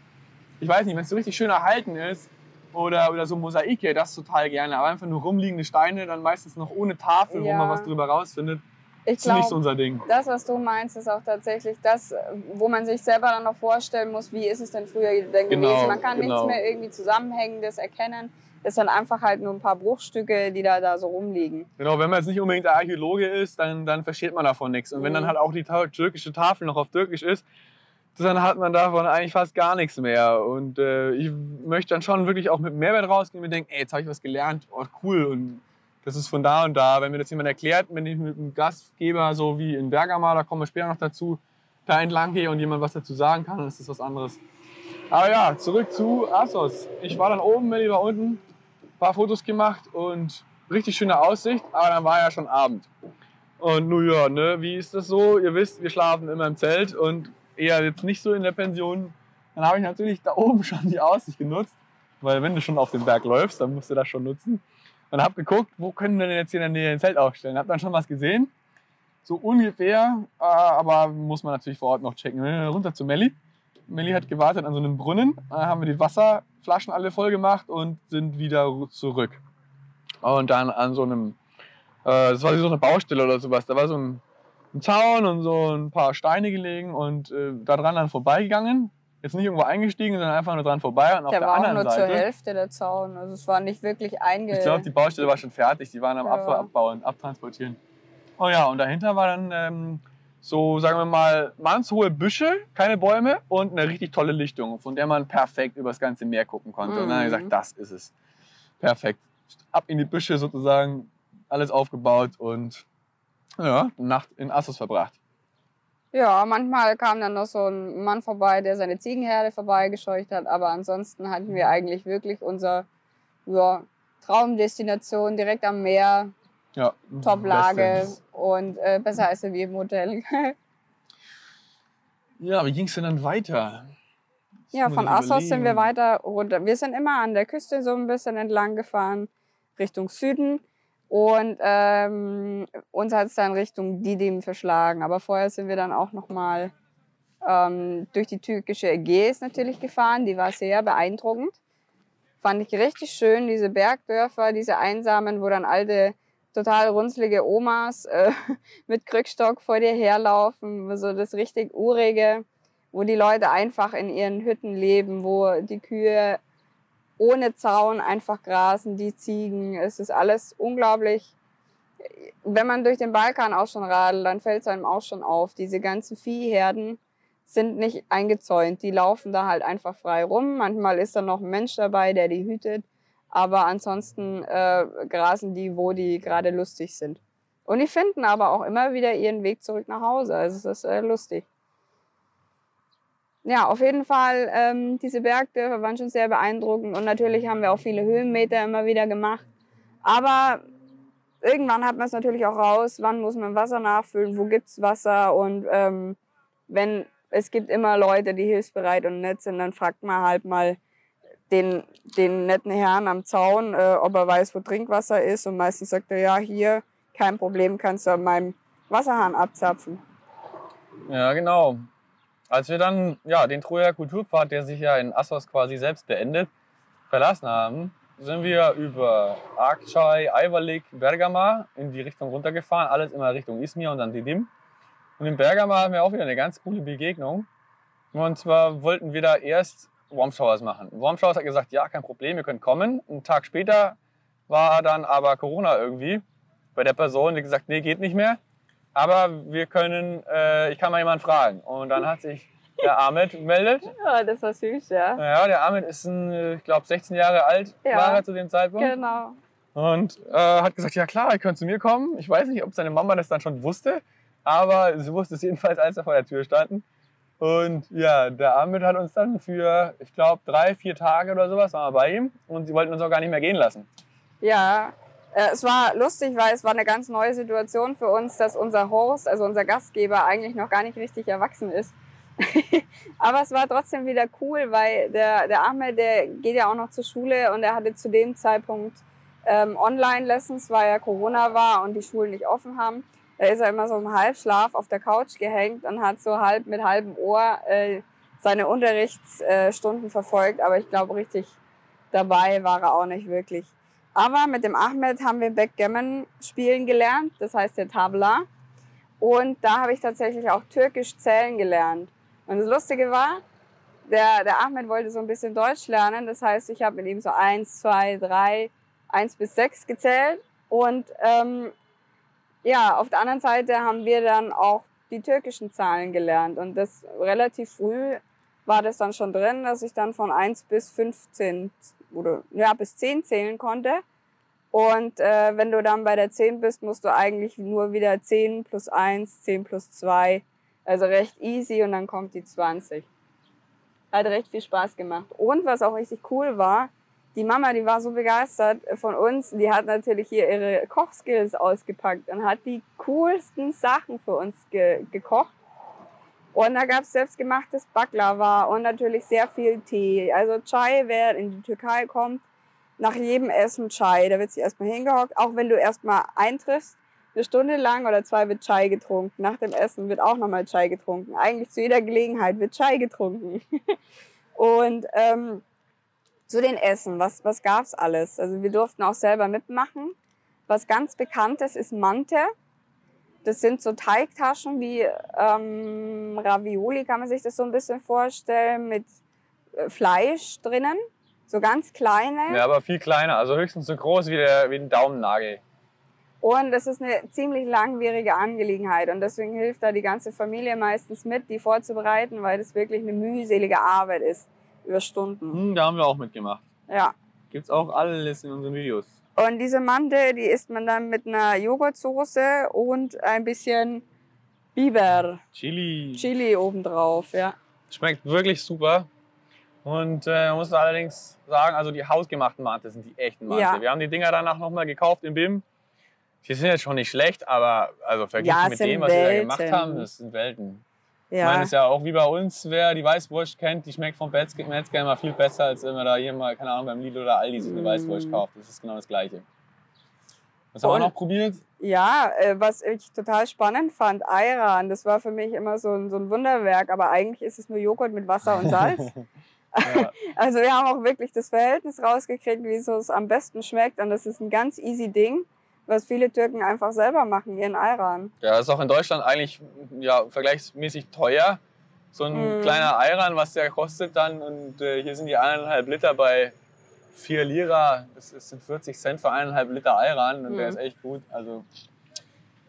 B: ich weiß nicht, wenn es so richtig schön erhalten ist oder, oder so Mosaike, das total gerne. Aber einfach nur rumliegende Steine, dann meistens noch ohne Tafel,
A: Ja.
B: wo man was drüber rausfindet,
A: Ich
B: ist nicht so
A: glaube,
B: unser Ding.
A: das, was du meinst, ist auch tatsächlich das, wo man sich selber dann noch vorstellen muss, wie ist es denn früher denn
B: Genau,
A: gewesen. Man kann
B: genau.
A: nichts mehr irgendwie Zusammenhängendes erkennen. Es sind einfach halt nur ein paar Bruchstücke, die da, da so rumliegen.
B: Genau, wenn man jetzt nicht unbedingt der Archäologe ist, dann, dann versteht man davon nichts. Und wenn dann
A: Mhm.
B: halt auch die türkische Tafel noch auf Türkisch ist, dann hat man davon eigentlich fast gar nichts mehr. Und äh, ich möchte dann schon wirklich auch mit Mehrwert rausgehen und mir denken, ey, jetzt habe ich was gelernt, oh, cool. Und das ist von da und da. Wenn mir das jemand erklärt, wenn ich mit einem Gastgeber, so wie in Bergama, da kommen wir später noch dazu, da entlang gehe und jemand was dazu sagen kann, dann ist das was anderes. Aber ja, zurück zu Assos. Ich war dann oben, Melli war unten, ein paar Fotos gemacht und richtig schöne Aussicht, aber dann war ja schon Abend. Und nun ja, ne, wie ist das so? Ihr wisst, wir schlafen immer im Zelt und eher jetzt nicht so in der Pension. Dann habe ich natürlich da oben schon die Aussicht genutzt, weil wenn du schon auf den Berg läufst, dann musst du das schon nutzen. Und habe geguckt, wo können wir denn jetzt hier in der Nähe ein Zelt aufstellen. Habe dann schon was gesehen, so ungefähr, äh, aber muss man natürlich vor Ort noch checken. Runter zu Melli. Melli hat gewartet an so einem Brunnen. Da haben wir die Wasserflaschen alle voll gemacht und sind wieder zurück. Und dann an so einem, äh, das war so eine Baustelle oder sowas. Da war so ein, ein Zaun und so ein paar Steine gelegen und äh, da dran dann vorbeigegangen. Jetzt nicht irgendwo eingestiegen, sondern einfach nur dran vorbei. Und auf
A: Der
B: der,
A: war auch
B: anderen
A: nur zur
B: Seite.
A: Hälfte der Zaun. Also es war nicht wirklich einge...
B: Ich glaube, die Baustelle war schon fertig. Die waren am
A: Ja.
B: Abfall abbauen, abtransportieren. Oh ja, und dahinter war dann ähm, so, sagen wir mal, mannshohe Büsche, keine Bäume und eine richtig tolle Lichtung, von der man perfekt über das ganze Meer gucken konnte. Und dann habe ich
A: Mhm.
B: gesagt, das ist es. Perfekt. Ab in die Büsche sozusagen, alles aufgebaut und ja, Nacht in Assos verbracht.
A: Ja, manchmal kam dann noch so ein Mann vorbei, der seine Ziegenherde vorbeigescheucht hat. Aber ansonsten hatten wir eigentlich wirklich unser ja, Traumdestination direkt am Meer,
B: Ja,
A: Top-Lage und äh, besser als wie im Hotel.
B: Ja, wie ging es denn dann weiter? Jetzt
A: ja, von Assos sind wir weiter runter. Wir sind immer an der Küste so ein bisschen entlang gefahren, Richtung Süden. Und ähm, uns hat es dann Richtung Didim verschlagen. Aber vorher sind wir dann auch nochmal ähm, durch die türkische Ägäis natürlich gefahren. Die war sehr beeindruckend. Fand ich richtig schön, diese Bergdörfer, diese einsamen, wo dann alte, total runzlige Omas äh, mit Krückstock vor dir herlaufen. So das richtig urige, wo die Leute einfach in ihren Hütten leben, wo die Kühe ohne Zaun einfach grasen, die Ziegen. Es ist alles unglaublich. Wenn man durch den Balkan auch schon radelt, dann fällt es einem auch schon auf. Diese ganzen Viehherden sind nicht eingezäunt. Die laufen da halt einfach frei rum. Manchmal ist da noch ein Mensch dabei, der die hütet. Aber ansonsten äh, grasen die, wo die gerade lustig sind. Und die finden aber auch immer wieder ihren Weg zurück nach Hause. Also es ist äh, lustig. Ja, auf jeden Fall, ähm, diese Bergdörfer waren schon sehr beeindruckend und natürlich haben wir auch viele Höhenmeter immer wieder gemacht. Aber irgendwann hat man es natürlich auch raus, wann muss man Wasser nachfüllen, wo gibt's Wasser und ähm, wenn es gibt immer Leute, die hilfsbereit und nett sind, dann fragt man halt mal den, den netten Herrn am Zaun, äh, ob er weiß, wo Trinkwasser ist und meistens sagt er, ja, hier, kein Problem, kannst du an meinem Wasserhahn abzapfen.
B: Ja, genau. Als wir dann ja, den Troja Kulturpfad, der sich ja in Assos quasi selbst beendet, verlassen haben, sind wir über Akçay, Ayvalık, Bergama in die Richtung runtergefahren. Alles immer Richtung Izmir und dann Didim. Und in Bergama haben wir auch wieder eine ganz coole Begegnung. Und zwar wollten wir da erst Warm Showers machen. Warm Showers hat gesagt, ja, kein Problem, ihr könnt kommen. Einen Tag später war dann aber Corona irgendwie bei der Person, die gesagt, nee, geht nicht mehr. Aber wir können, äh, ich kann mal jemanden fragen. Und dann hat sich der Ahmed gemeldet.
A: Ja, das war süß, ja.
B: Ja, der Ahmed ist, ein, ich glaube, 16 Jahre alt
A: Ja.
B: war er zu dem Zeitpunkt.
A: Genau.
B: Und äh, hat gesagt, ja klar, ihr könnt zu mir kommen. Ich weiß nicht, ob seine Mama das dann schon wusste, aber sie wusste es jedenfalls, als wir vor der Tür standen. Und ja, der Ahmed hat uns dann für, ich glaube, drei, vier Tage oder sowas waren wir bei ihm und sie wollten uns auch gar nicht mehr gehen lassen.
A: Ja, es war lustig, weil es war eine ganz neue Situation für uns, dass unser Host, also unser Gastgeber, eigentlich noch gar nicht richtig erwachsen ist. Aber es war trotzdem wieder cool, weil der, der Ahmed, der geht ja auch noch zur Schule und er hatte zu dem Zeitpunkt ähm, Online-Lessons, weil ja Corona war und die Schulen nicht offen haben. Da ist er immer so im Halbschlaf auf der Couch gehängt und hat so halb mit halbem Ohr äh, seine Unterrichtsstunden äh, verfolgt. Aber ich glaube, richtig dabei war er auch nicht wirklich. Aber mit dem Ahmed haben wir Backgammon spielen gelernt, das heißt der Tabla. Und da habe ich tatsächlich auch Türkisch zählen gelernt. Und das Lustige war, der, der Ahmed wollte so ein bisschen Deutsch lernen. Das heißt, ich habe mit ihm so eins, zwei, drei, eins bis sechs gezählt. Und ähm, ja, auf der anderen Seite haben wir dann auch die türkischen Zahlen gelernt. Und das relativ früh war das dann schon drin, dass ich dann von eins bis 15 oder ja, bis 10 zählen konnte. Und äh, wenn du dann bei der 10 bist, musst du eigentlich nur wieder 10 plus 1, 10 plus 2. Also recht easy und dann kommt die 20. Hat recht viel Spaß gemacht. Und was auch richtig cool war, die Mama, die war so begeistert von uns, die hat natürlich hier ihre Kochskills ausgepackt und hat die coolsten Sachen für uns ge gekocht. Und da gab es selbstgemachtes Baklava und natürlich sehr viel Tee. Also Chai, wer in die Türkei kommt, nach jedem Essen Chai. Da wird sich erstmal hingehockt. Auch wenn du erstmal eintriffst, eine Stunde lang oder zwei wird Chai getrunken. Nach dem Essen wird auch nochmal Chai getrunken. Eigentlich zu jeder Gelegenheit wird Chai getrunken. und ähm, zu den Essen, was, was gab's alles? Also wir durften auch selber mitmachen. Was ganz bekanntes ist Mante. Das sind so Teigtaschen wie ähm, Ravioli, kann man sich das so ein bisschen vorstellen, mit äh, Fleisch drinnen. So ganz kleine.
B: Ja, aber viel kleiner, also höchstens so groß wie, der, wie ein Daumennagel.
A: Und das ist eine ziemlich langwierige Angelegenheit. Und deswegen hilft da die ganze Familie meistens mit, die vorzubereiten, weil das wirklich eine mühselige Arbeit ist. Über Stunden.
B: Hm, da haben wir auch mitgemacht.
A: Ja.
B: Gibt's auch alles in unseren Videos.
A: Und diese Mante, die isst man dann mit einer Joghurtsoße und ein bisschen Biber.
B: Chili.
A: Chili obendrauf, ja.
B: Schmeckt wirklich super. Und äh, man muss allerdings sagen, also die hausgemachten Mante sind die echten Mante.
A: Ja.
B: Wir haben die Dinger danach nochmal gekauft im BIM. Die sind jetzt schon nicht schlecht, aber also verglichen
A: Ja,
B: mit dem, was wir da
A: Welten.
B: gemacht haben, das sind Welten. Ich
A: Ja.
B: meine, es ist ja auch wie bei uns, wer die Weißwurst kennt, die schmeckt vom Metzger immer viel besser, als wenn man da hier mal, keine Ahnung, beim Lidl oder Aldi sich eine
A: Mm.
B: Weißwurst kauft. Das ist genau das Gleiche. Was haben wir noch probiert?
A: Ja, äh, was ich total spannend fand, Ayran, das war für mich immer so ein, so ein Wunderwerk, aber eigentlich ist es nur Joghurt mit Wasser und Salz.
B: Ja.
A: Also wir haben auch wirklich das Verhältnis rausgekriegt, wie so es am besten schmeckt und das ist ein ganz easy Ding, was viele Türken einfach selber machen, ihren Ayran.
B: Ja, ist auch in Deutschland eigentlich ja, vergleichsmäßig teuer. So ein
A: Mm.
B: kleiner Ayran, was der kostet dann. Und äh, hier sind die eineinhalb Liter bei 4 Lira. Das sind 40 Cent für eineinhalb Liter Ayran und der
A: Mm.
B: ist echt gut. Also,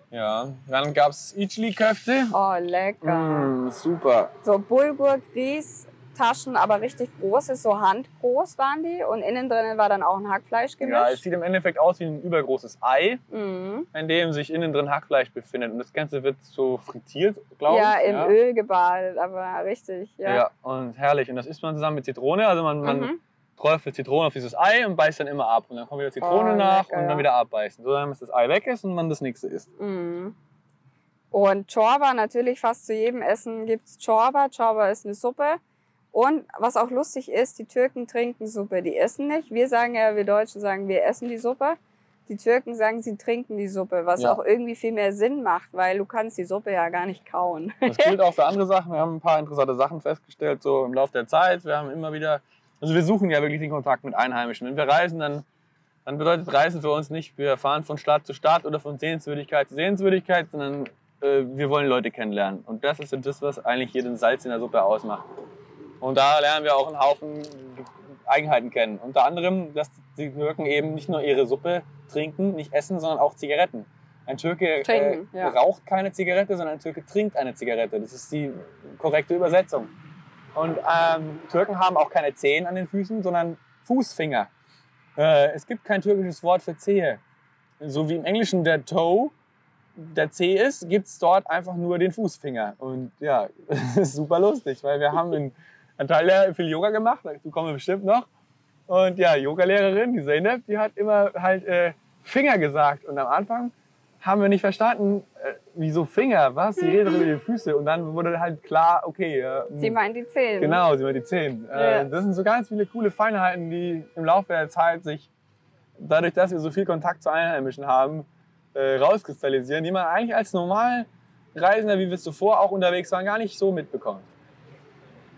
B: ja. Dann gab es Ichli-Köfte.
A: Oh, lecker.
B: Mm, super.
A: So Bulgur, Grieß, Taschen, aber richtig große, so handgroß waren die und innen drinnen war dann auch ein Hackfleischgemisch.
B: Ja, es sieht im Endeffekt aus wie ein übergroßes Ei,
A: mhm.
B: in dem sich innen drin Hackfleisch befindet. Und das Ganze wird so frittiert, glaube ich.
A: Ja, im Öl gebadet, aber richtig, ja.
B: Ja. und herrlich. Und das isst man zusammen mit Zitrone. Also man, man
A: Mhm.
B: träufelt Zitrone auf dieses Ei und beißt dann immer ab. Und dann kommt wieder Zitrone
A: Oh,
B: nach
A: lecker,
B: und dann wieder abbeißen. So bis das Ei weg ist und man das nächste isst.
A: Mhm. Und Chorba, natürlich fast zu jedem Essen gibt's Chorba. Chorba ist eine Suppe. Und was auch lustig ist, die Türken trinken Suppe. Die essen nicht. Wir sagen ja, wir Deutschen sagen, wir essen die Suppe. Die Türken sagen, sie trinken die Suppe, was
B: Ja.
A: auch irgendwie viel mehr Sinn macht, weil du kannst die Suppe ja gar nicht kauen.
B: Das gilt auch für andere Sachen. Wir haben ein paar interessante Sachen festgestellt, so im Laufe der Zeit. Wir haben immer wieder, also wir suchen ja wirklich den Kontakt mit Einheimischen. Wenn wir reisen, dann, dann bedeutet Reisen für uns nicht, wir fahren von Stadt zu Stadt oder von Sehenswürdigkeit zu Sehenswürdigkeit, sondern äh, wir wollen Leute kennenlernen. Und das ist das, was eigentlich jeden Salz in der Suppe ausmacht. Und da lernen wir auch einen Haufen Eigenheiten kennen. Unter anderem, dass die Türken eben nicht nur ihre Suppe trinken, nicht essen, sondern auch Zigaretten. Ein Türke
A: Trinken,
B: äh,
A: ja.
B: raucht keine Zigarette, sondern ein Türke trinkt eine Zigarette. Das ist die korrekte Übersetzung. Und ähm, Türken haben auch keine Zehen an den Füßen, sondern Fußfinger. Äh, es gibt kein türkisches Wort für Zehe. So wie im Englischen der Toe der Zeh ist, gibt es dort einfach nur den Fußfinger. Und ja, das ist super lustig, weil wir haben in Antalya viel Yoga gemacht, dazu kommen wir bestimmt noch. Und ja, Yogalehrerin, die Zeynep, die hat immer halt äh, Finger gesagt. Und am Anfang haben wir nicht verstanden, äh, wieso Finger, was? Sie redet über die Füße und dann wurde halt klar, okay. Äh,
A: Sie meint die Zehen.
B: Genau, sie meint die Zehen.
A: Ja.
B: Äh, das sind so ganz viele coole Feinheiten, die im Laufe der Zeit sich, dadurch, dass wir so viel Kontakt zu Einheimischen haben, äh, rauskristallisieren, die man eigentlich als normal Reisender, wie wir es zuvor auch unterwegs waren, gar nicht so mitbekommt.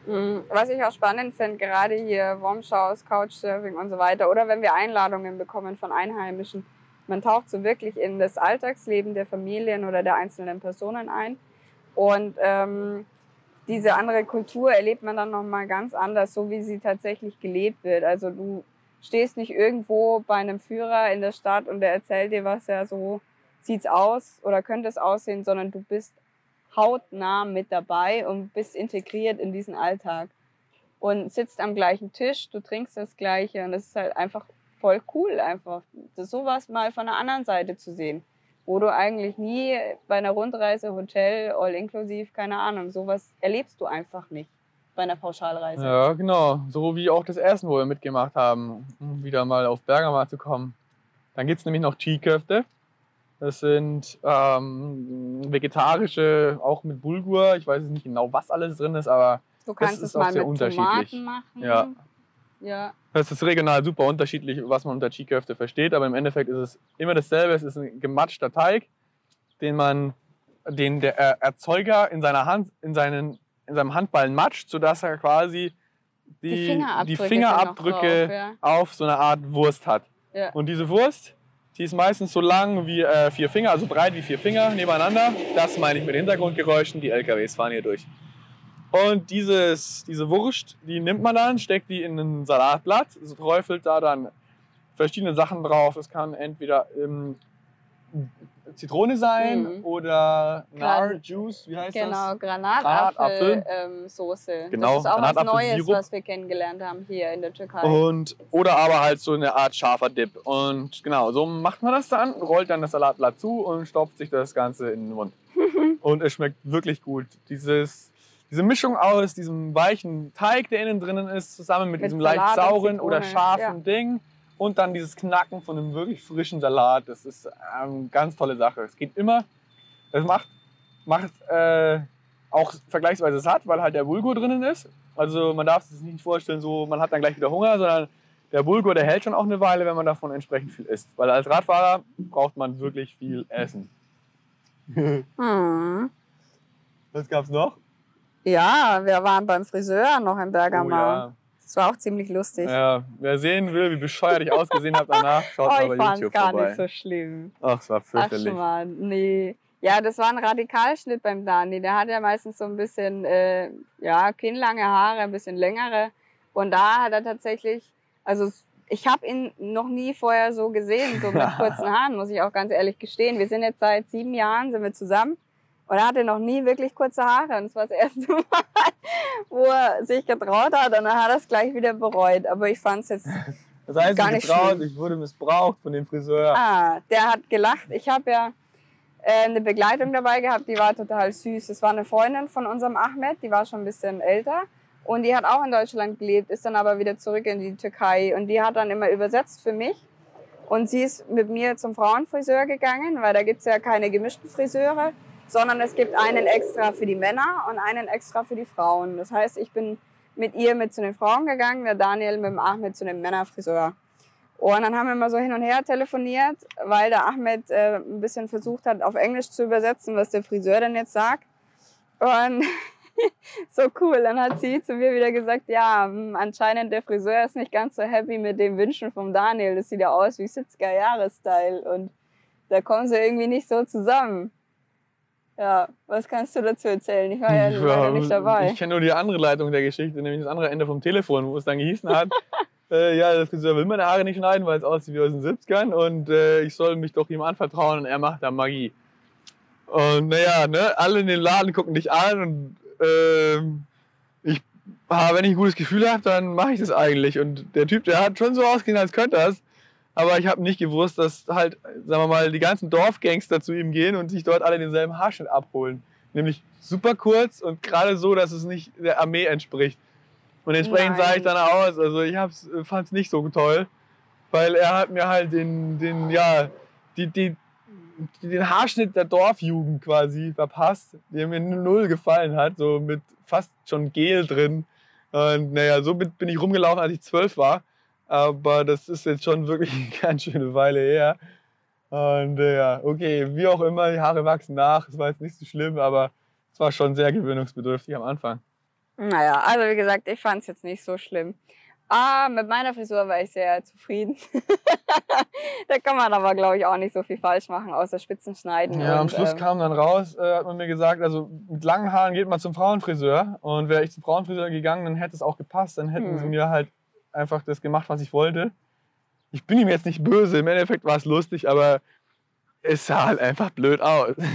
A: Mhm. Was ich auch spannend finde, gerade hier Wormshows, Couchsurfing und so weiter, oder wenn wir Einladungen bekommen von Einheimischen, man taucht so wirklich in das Alltagsleben der Familien oder der einzelnen Personen ein. Und ähm, diese andere Kultur erlebt man dann nochmal ganz anders, so wie sie tatsächlich gelebt wird. Also du stehst nicht irgendwo bei einem Führer in der Stadt und der erzählt dir was, ja so sieht's aus oder könnte es aussehen, sondern du bist hautnah mit dabei und bist integriert in diesen Alltag und sitzt am gleichen Tisch, du trinkst das Gleiche und das ist halt einfach voll cool einfach, das sowas mal von der anderen Seite zu sehen, wo du eigentlich nie bei einer Rundreise, Hotel, all inklusiv, keine Ahnung, sowas erlebst du einfach nicht bei einer Pauschalreise.
B: Ja, genau. So wie auch das Essen, wo wir mitgemacht haben, um wieder mal auf Bergama zu kommen. Dann gibt es nämlich noch Chi-Köfte. Das sind ähm, vegetarische, auch mit Bulgur. Ich weiß jetzt nicht genau, was alles drin ist, aber
A: Du kannst
B: ist
A: es
B: auch
A: mal
B: sehr
A: mit
B: unterschiedlich.
A: Tomaten machen.
B: Ja.
A: Ja.
B: das ist regional super unterschiedlich, was man unter Chi-Köfte versteht. Aber im Endeffekt ist es immer dasselbe. Es ist ein gematschter Teig, den man, den der Er- Erzeuger in seiner Hand, in, seinen, in seinem Handballen matscht, sodass er quasi die,
A: Die Fingerabdrücke,
B: die Fingerabdrücke
A: drauf, ja.
B: auf so eine Art Wurst hat.
A: Ja.
B: Und diese Wurst, die ist meistens so lang wie äh, vier Finger, also breit wie vier Finger nebeneinander. Das meine ich mit Hintergrundgeräuschen. Die LKWs fahren hier durch. Und dieses, diese Wurst, die nimmt man dann, steckt die in ein Salatblatt, träufelt da dann verschiedene Sachen drauf. Es kann entweder ähm, Zitrone sein
A: Mhm.
B: oder Nar Juice, wie heißt
A: Genau,
B: das?
A: Granatapfel ähm, Soße.
B: Genau,
A: das ist auch was. Neues, was wir kennengelernt haben hier in der Türkei.
B: Und, oder aber halt so eine Art scharfer Dip. Und genau, so macht man das dann, rollt dann das Salatblatt zu und stopft sich das Ganze in den Mund. und es schmeckt wirklich gut. Dieses, diese Mischung aus diesem weichen Teig, der innen drinnen ist, zusammen mit,
A: Mit
B: diesem
A: Salat
B: leicht sauren oder scharfen
A: ja.
B: Ding und dann dieses Knacken von einem wirklich frischen Salat. Das ist eine ganz tolle Sache. Es geht immer, das macht, macht äh, auch vergleichsweise satt, weil halt der Bulgur drinnen ist. Also man darf sich das nicht vorstellen, so man hat dann gleich wieder Hunger, sondern der Bulgur, der hält schon auch eine Weile, wenn man davon entsprechend viel isst. Weil als Radfahrer braucht man wirklich viel Essen.
A: Hm.
B: Was gab's noch?
A: Ja, wir waren beim Friseur noch in Bergamo.
B: Oh, ja.
A: Das war auch ziemlich lustig.
B: ja. Wer sehen will, wie bescheuert ich ausgesehen habe danach, schaut
A: oh,
B: mal bei YouTube
A: gar
B: vorbei.
A: nicht so schlimm.
B: Ach, es war
A: Ach
B: fürchterlich.
A: Mann, nee. Ja, das war ein Radikalschnitt beim Dani. Der hat ja meistens so ein bisschen, äh, ja, kinnlange Haare, ein bisschen längere. Und da hat er tatsächlich, also ich habe ihn noch nie vorher so gesehen, so mit kurzen Haaren, muss ich auch ganz ehrlich gestehen. Wir sind jetzt seit sieben Jahren, sind wir zusammen. Und er hatte noch nie wirklich kurze Haare. Und das war das erste Mal, wo er sich getraut hat. Und dann hat er es gleich wieder bereut. Aber ich fand es jetzt
B: Das heißt,
A: Gar
B: ich
A: nicht
B: getraut,
A: schlimm.
B: ich wurde missbraucht von dem Friseur.
A: Ah, der hat gelacht. Ich habe ja äh, eine Begleitung dabei gehabt, die war total süß. Es war eine Freundin von unserem Ahmed, die war schon ein bisschen älter. Und die hat auch in Deutschland gelebt, ist dann aber wieder zurück in die Türkei. Und die hat dann immer übersetzt für mich. Und sie ist mit mir zum Frauenfriseur gegangen, weil da gibt's ja keine gemischten Friseure, sondern es gibt einen extra für die Männer und einen extra für die Frauen. Das heißt, ich bin mit ihr mit zu den Frauen gegangen, der Daniel mit dem Ahmed zu dem Männerfriseur. Und dann haben wir mal so hin und her telefoniert, weil der Ahmed äh, ein bisschen versucht hat, auf Englisch zu übersetzen, was der Friseur denn jetzt sagt. Und so cool. Dann hat sie zu mir wieder gesagt, ja, hm, anscheinend der Friseur ist nicht ganz so happy mit den Wünschen vom Daniel. Das sieht ja aus wie 70er-Jahre-Style. Und da kommen sie irgendwie nicht so zusammen. Ja, was kannst du dazu erzählen? Ich war ja, leider nicht dabei.
B: Ich kenne nur die andere Leitung der Geschichte, nämlich das andere Ende vom Telefon, wo es dann gehießen hat, äh, ja, der Friseur will meine Haare nicht schneiden, weil es aussieht wie aus den 70ern und äh, ich soll mich doch ihm anvertrauen und er macht da Magie. Und naja, ne, alle in den Laden gucken dich an und ähm, ich, wenn ich ein gutes Gefühl habe, dann mache ich das eigentlich. Und der Typ, der hat schon so ausgesehen, als könnte es. Aber ich habe nicht gewusst, dass halt, sagen wir mal, die ganzen Dorfgangster zu ihm gehen und sich dort alle denselben Haarschnitt abholen. Nämlich super kurz und gerade so, dass es nicht der Armee entspricht. Und entsprechend sah ich
A: Nein.
B: dann aus. Also ich fand es nicht so toll, weil er hat mir halt den, den ja, die, die, den Haarschnitt der Dorfjugend quasi verpasst, der mir null gefallen hat, so mit fast schon Gel drin. Und naja, so bin ich rumgelaufen, als ich zwölf war. Aber das ist jetzt schon wirklich eine ganz schöne Weile her. Und äh, ja, okay, wie auch immer, die Haare wachsen nach. Es war jetzt nicht so schlimm, aber es war schon sehr gewöhnungsbedürftig am Anfang.
A: Naja, also wie gesagt, ich fand es jetzt nicht so schlimm. Ah, mit meiner Frisur war ich sehr zufrieden. da kann man aber, glaube ich, auch nicht so viel falsch machen, außer Spitzen schneiden.
B: Ja,
A: und,
B: am Schluss
A: ähm,
B: kam dann raus, äh, hat man mir gesagt, also mit langen Haaren geht man zum Frauenfriseur. Und wäre ich zum Frauenfriseur gegangen, dann hätte es auch gepasst. Dann hätten
A: Hm.
B: sie mir halt einfach das gemacht, was ich wollte. Ich bin ihm jetzt nicht böse, im Endeffekt war es lustig, aber es sah halt einfach blöd aus.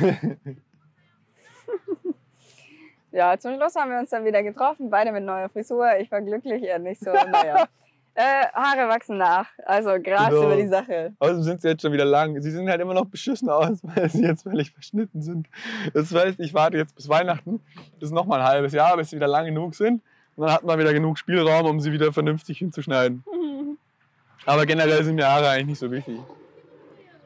A: Ja, zum Schluss haben wir uns dann wieder getroffen, beide mit neuer Frisur. Ich war glücklich, er nicht so. Naja. äh, Haare wachsen nach. Also Gras
B: Genau.
A: über die Sache.
B: Außerdem sind sie jetzt schon wieder lang. Sie sehen halt immer noch beschissen aus, weil sie jetzt völlig verschnitten sind. Das heißt, ich warte jetzt bis Weihnachten, bis noch mal ein halbes Jahr, bis sie wieder lang genug sind. Und dann hat man wieder genug Spielraum, um sie wieder vernünftig hinzuschneiden. Aber generell sind mir Haare eigentlich nicht so wichtig.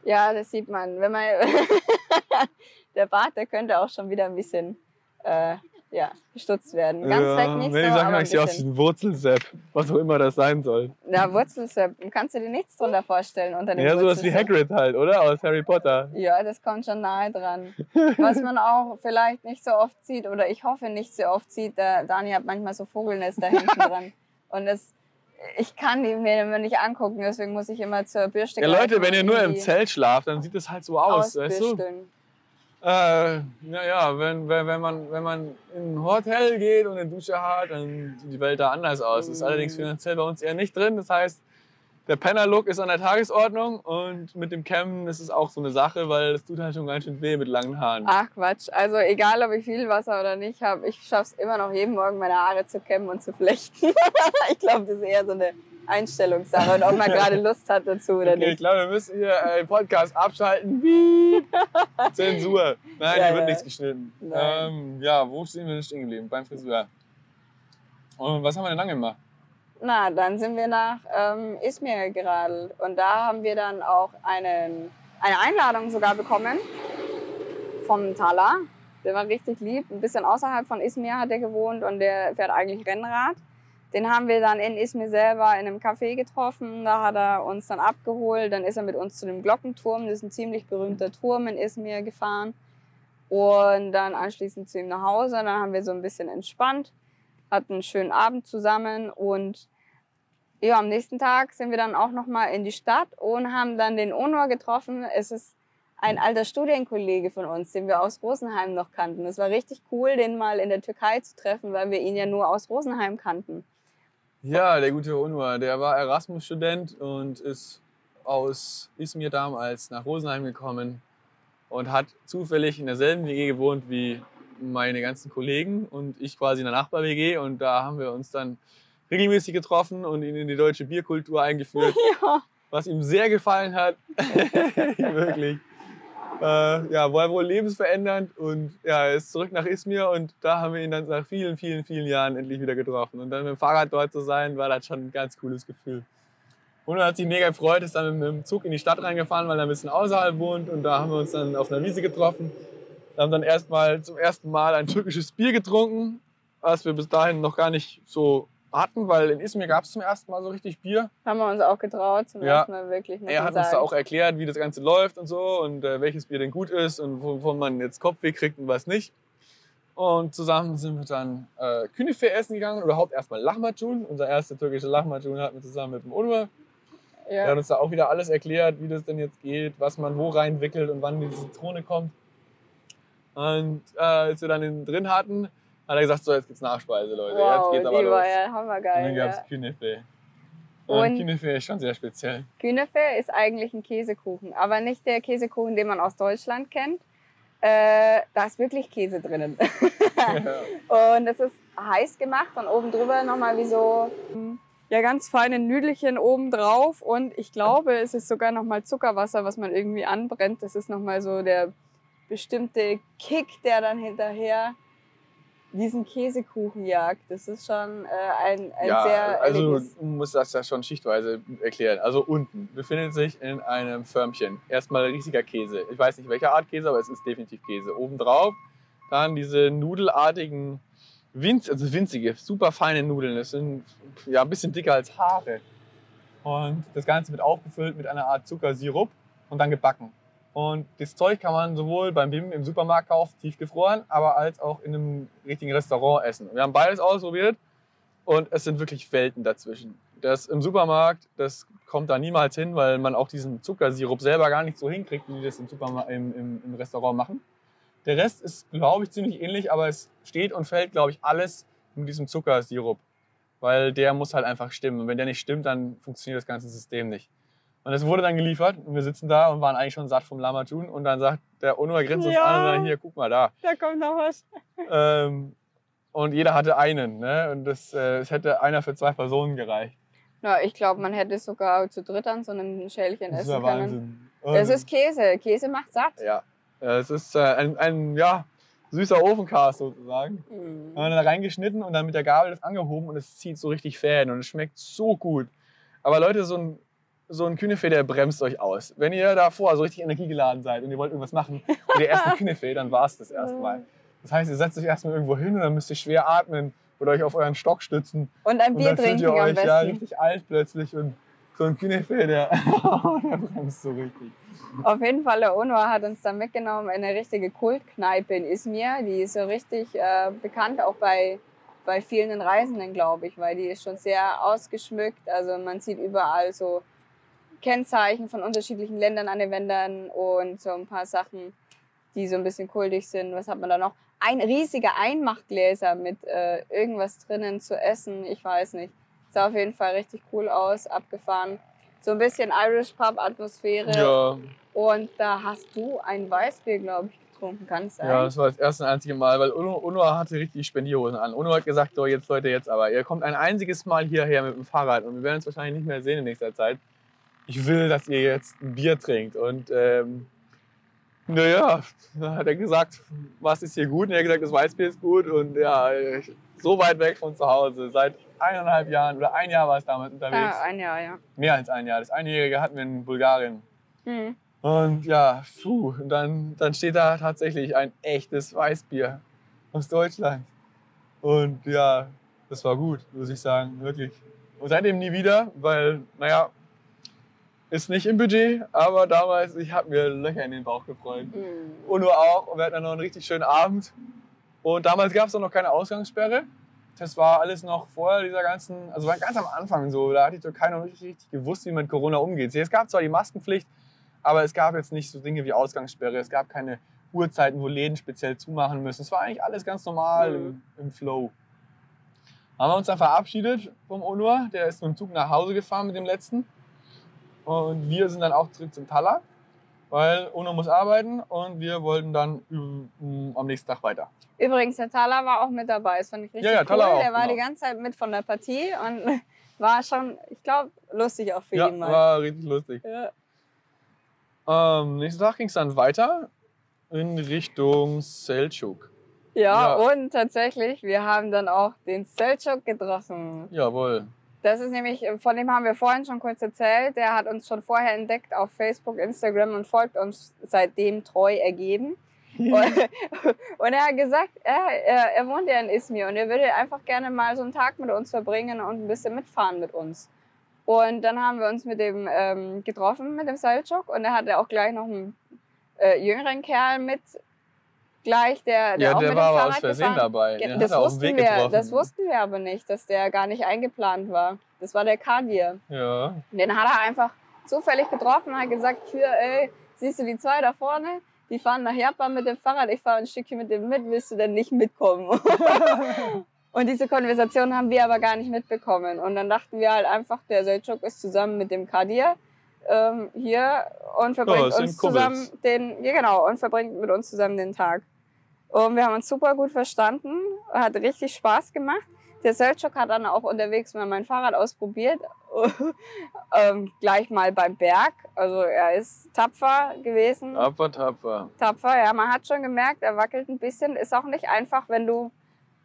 A: Ja, das sieht man. Wenn man der Bart, der könnte auch schon wieder ein bisschen äh, ja, gestutzt werden. Ganz
B: ja,
A: weg nicht
B: wenn
A: so,
B: die sagen,
A: aber ein
B: ich sehe aus ein Wurzelsepp, was auch immer das sein soll.
A: Ja, Wurzelsepp. Kannst du dir nichts drunter vorstellen unter dem
B: Ja, sowas wie? Hagrid halt, oder? Aus Harry Potter.
A: Ja, das kommt schon nahe dran. Was man auch vielleicht nicht so oft sieht oder ich hoffe nicht so oft sieht, der Dani hat manchmal so Vogelnester hinten dran. Und das, ich kann die mir immer nicht angucken, deswegen muss ich immer zur Bürste
B: Ja, Leute, wenn ihr nur im Zelt schlaft, dann sieht es halt so aus, weißt du? Äh, naja, wenn, wenn, wenn, man, wenn man in ein Hotel geht und eine Dusche hat, dann sieht die Welt da anders aus. Das ist
A: Mhm.
B: allerdings finanziell bei uns eher nicht drin. Das heißt, der Penner-Look ist an der Tagesordnung und mit dem Cammen ist es auch so eine Sache, weil es tut halt schon ganz schön weh mit langen Haaren.
A: Ach Quatsch, also egal ob ich viel Wasser oder nicht habe, ich schaffe es immer noch jeden Morgen meine Haare zu kämmen und zu flechten. ich glaube, das ist eher so eine Einstellungssache und ob man gerade Lust hat dazu oder
B: Okay, ich
A: nicht.
B: glaube, wir müssen hier den Podcast abschalten. Piep. Zensur. Nein,
A: Ja,
B: hier wird nichts geschnitten. Ähm, ja, wo sind wir denn stehen geblieben? Beim Friseur. Und was haben wir denn lange gemacht?
A: Na, dann sind wir nach ähm, Izmir geradelt und da haben wir dann auch einen, eine Einladung sogar bekommen vom Tala. Der war richtig lieb. Ein bisschen außerhalb von Izmir hat er gewohnt und der fährt eigentlich Rennrad. Den haben wir dann in Izmir selber in einem Café getroffen. Da hat er uns dann abgeholt. Dann ist er mit uns zu dem Glockenturm. Das ist ein ziemlich berühmter Turm in Izmir gefahren. Und dann anschließend zu ihm nach Hause. Dann haben wir so ein bisschen entspannt, hatten einen schönen Abend zusammen und ja, am nächsten Tag sind wir dann auch noch mal in die Stadt und haben dann den Onur getroffen. Es ist ein alter Studienkollege von uns, den wir aus Rosenheim noch kannten. Es war richtig cool, den mal in der Türkei zu treffen, weil wir ihn ja nur aus Rosenheim kannten.
B: Ja, der gute Onur, der war Erasmus-Student und ist aus Izmir damals nach Rosenheim gekommen und hat zufällig in derselben WG gewohnt wie meine ganzen Kollegen und ich quasi in der Nachbar-WG und da haben wir uns dann regelmäßig getroffen und ihn in die deutsche Bierkultur eingeführt,
A: Ja.
B: was ihm sehr gefallen hat. Wirklich. Äh, ja, war wohl lebensverändernd und ja, er ist zurück nach Izmir und da haben wir ihn dann nach vielen, vielen, vielen Jahren endlich wieder getroffen. Und dann mit dem Fahrrad dort zu sein, war das schon ein ganz cooles Gefühl. Und er hat sich mega gefreut, ist dann mit dem Zug in die Stadt reingefahren, weil er ein bisschen außerhalb wohnt und da haben wir uns dann auf einer Wiese getroffen. Wir haben dann erstmal zum ersten Mal ein türkisches Bier getrunken, was wir bis dahin noch gar nicht so hatten, weil in Izmir gab es zum ersten Mal so richtig Bier.
A: Haben wir uns auch getraut, zum
B: Ja.
A: ersten Mal wirklich.
B: Er hat uns da auch erklärt, wie das Ganze läuft und so und äh, welches Bier denn gut ist und wovon man jetzt Kopfweh kriegt und was nicht. Und zusammen sind wir dann äh, Künefe essen gegangen, oder überhaupt erstmal Lahmacun. Unser erster türkischer Lahmacun hatten wir zusammen mit dem Onur. Er hat
A: ja.
B: uns da auch wieder alles erklärt, wie das denn jetzt geht, was man wo reinwickelt und wann die Zitrone kommt. Und äh, als wir dann den drin hatten, hat er gesagt, so jetzt gibt's Nachspeise, Leute.
A: Wow,
B: jetzt geht's aber
A: die
B: los.
A: war ja
B: und
A: hammergeil.
B: dann gab's
A: Ja.
B: Künefe.
A: Und-
B: Und Künefe ist schon sehr speziell.
A: Künefe ist eigentlich ein Käsekuchen, aber nicht der Käsekuchen, den man aus Deutschland kennt. Äh, da ist wirklich Käse drinnen. Und es ist heiß gemacht und oben drüber nochmal wie so ja, ganz feine Nüdelchen oben drauf. Und ich glaube, es ist sogar nochmal Zuckerwasser, was man irgendwie anbrennt. Das ist nochmal so der bestimmte Kick, der dann hinterher diesen Käsekuchenjagd. Das ist schon äh, ein, ein
B: ja,
A: sehr
B: also du musst das ja schon schichtweise erklären. Also unten befindet sich in einem Förmchen erstmal riesiger Käse. Ich weiß nicht welcher Art Käse, aber es ist definitiv Käse. Obendrauf dann diese nudelartigen, winz, also winzige, super feine Nudeln. Das sind ja ein bisschen dicker als Haare. Und das Ganze wird aufgefüllt mit einer Art Zuckersirup und dann gebacken. Und das Zeug kann man sowohl beim BIM im Supermarkt kaufen, tiefgefroren, aber als auch in einem richtigen Restaurant essen. Wir haben beides ausprobiert und es sind wirklich Welten dazwischen. Das im Supermarkt, das kommt da niemals hin, weil man auch diesen Zuckersirup selber gar nicht so hinkriegt, wie die das im, Supermarkt, im, im, im Restaurant machen. Der Rest ist, glaube ich, ziemlich ähnlich, aber es steht und fällt, glaube ich, alles mit diesem Zuckersirup. Weil der muss halt einfach stimmen. Und wenn der nicht stimmt, dann funktioniert das ganze System nicht. Und es wurde dann geliefert und wir sitzen da und waren eigentlich schon satt vom Lamatun. Und dann sagt der Onur, grinst uns
A: Ja.
B: an und sagt, hier, guck mal da.
A: Da kommt noch was.
B: Ähm, und jeder hatte einen. Ne? Und das, äh, es hätte einer für zwei Personen gereicht.
A: Ja, ich glaube, man hätte sogar zu dritt an so einem Schälchen
B: Das ist
A: essen
B: ja
A: können.
B: Wahnsinn.
A: Es
B: Und-
A: ist Käse. Käse macht satt.
B: Ja, es ist äh, ein, ein ja, süßer Ofencast sozusagen.
A: Mhm.
B: Dann haben wir da reingeschnitten und dann mit der Gabel das angehoben und es zieht so richtig Fäden und es schmeckt so gut. Aber Leute, so ein, so ein Kühnefee, der bremst euch aus. Wenn ihr davor so richtig energiegeladen seid und ihr wollt irgendwas machen und ihr erst ein Kühnefee, dann war es das erstmal. Das heißt, ihr setzt euch erstmal irgendwo hin und dann müsst ihr schwer atmen oder euch auf euren Stock stützen.
A: Und ein
B: Und
A: Bier
B: dann fühlt
A: trinken
B: ihr euch ja richtig alt plötzlich und so ein Kühnefee, der, der bremst so richtig.
A: Auf jeden Fall, der Onur hat uns dann mitgenommen in eine richtige Kultkneipe in Izmir. Die ist so richtig äh, bekannt, auch bei, bei vielen Reisenden, glaube ich, weil die ist schon sehr ausgeschmückt. Also man sieht überall so Kennzeichen von unterschiedlichen Ländern an den Wänden und so ein paar Sachen, die so ein bisschen kultig sind. Was hat man da noch? Ein riesiger Einmachgläser mit äh, irgendwas drinnen zu essen. Ich weiß nicht. Sah auf jeden Fall richtig cool aus, abgefahren. So ein bisschen Irish Pub Atmosphäre.
B: Ja,
A: Und da hast du ein Weißbier, glaube ich, getrunken, kann es sein?
B: Ja, das war das erste und einzige Mal, weil Uno, Uno hatte richtig Spendierhosen an. Uno hat gesagt, so jetzt Leute, jetzt aber. Ihr kommt ein einziges Mal hierher mit dem Fahrrad und wir werden uns wahrscheinlich nicht mehr sehen in nächster Zeit. Ich will, dass ihr jetzt ein Bier trinkt. Und ähm, naja, da hat er gesagt, was ist hier gut? Und er hat gesagt, das Weißbier ist gut. Und ja, so weit weg von zu Hause, seit eineinhalb Jahren oder ein Jahr war es damals unterwegs.
A: ah, ein Jahr, ja.
B: Mehr als ein Jahr. Das Einjährige hatten wir in Bulgarien.
A: Mhm.
B: Und ja, puh, und dann, dann steht da tatsächlich ein echtes Weißbier aus Deutschland. Und ja, das war gut, muss ich sagen, wirklich. Und seitdem nie wieder, weil, naja, ist nicht im Budget, aber damals, ich habe mir Löcher in den Bauch gefreut.
A: Mhm.
B: Nur auch, und wir hatten dann noch einen richtig schönen Abend. Und damals gab es auch noch keine Ausgangssperre. Das war alles noch vor dieser ganzen, also war ganz am Anfang so, da hat die Türkei noch nicht richtig gewusst, wie man mit Corona umgeht. Es gab zwar die Maskenpflicht, aber es gab jetzt nicht so Dinge wie Ausgangssperre. Es gab keine Uhrzeiten, wo Läden speziell zumachen müssen. Es war eigentlich alles ganz normal
A: Mhm.
B: im, im Flow. Haben wir uns dann verabschiedet vom Onur. Der ist mit dem Zug nach Hause gefahren mit dem letzten. Und wir sind dann auch zurück zum Taller, weil Onur muss arbeiten und wir wollten dann ähm, am nächsten Tag weiter.
A: Übrigens, der Thaler war auch mit dabei. Das fand ich richtig
B: Ja, ja,
A: cool.
B: Auch,
A: der war
B: genau.
A: die ganze Zeit mit von der Partie und war schon, ich glaube, lustig auch für
B: ja,
A: ihn mal.
B: war richtig lustig.
A: Ja.
B: Am nächsten Tag ging es dann weiter in Richtung Selçuk.
A: Ja,
B: Ja.
A: und tatsächlich, wir haben dann auch den Selçuk getroffen.
B: Jawohl.
A: Das ist nämlich, von dem haben wir vorhin schon kurz erzählt. Der hat uns schon vorher entdeckt auf Facebook, Instagram und folgt uns seitdem treu ergeben. Und, und er hat gesagt, er, er, er wohnt ja in Izmir und er würde einfach gerne mal so einen Tag mit uns verbringen und ein bisschen mitfahren mit uns. Und dann haben wir uns mit dem ähm, getroffen, mit dem Selçuk. Und er hatte auch gleich noch einen äh, jüngeren Kerl mit, gleich, der, der
B: Ja,
A: auch
B: der
A: mit
B: war
A: dem Fahrrad
B: aus Versehen
A: gefahren
B: dabei.
A: Ge-
B: Den
A: Das wussten, wir, das wussten wir aber nicht, dass der gar nicht eingeplant war. Das war der Kadir.
B: Ja.
A: Den hat er einfach zufällig getroffen und hat gesagt, hier, ey, siehst du die zwei da vorne? Die fahren nach Japan mit dem Fahrrad, ich fahre ein Stückchen mit dem mit, willst du denn nicht mitkommen? und diese Konversation haben wir aber gar nicht mitbekommen. Und dann dachten wir halt einfach, der Selçuk ist zusammen mit dem Kadir ähm, hier und verbringt
B: es sind
A: uns zusammen den, ja genau, und verbringt mit uns zusammen den Tag. Und wir haben uns super gut verstanden, hat richtig Spaß gemacht. Der Selçuk hat dann auch unterwegs mal mein Fahrrad ausprobiert, ähm, gleich mal beim Berg. Also er ist tapfer gewesen.
B: Tapfer, tapfer.
A: Tapfer, ja, man hat schon gemerkt, er wackelt ein bisschen. Ist auch nicht einfach, wenn du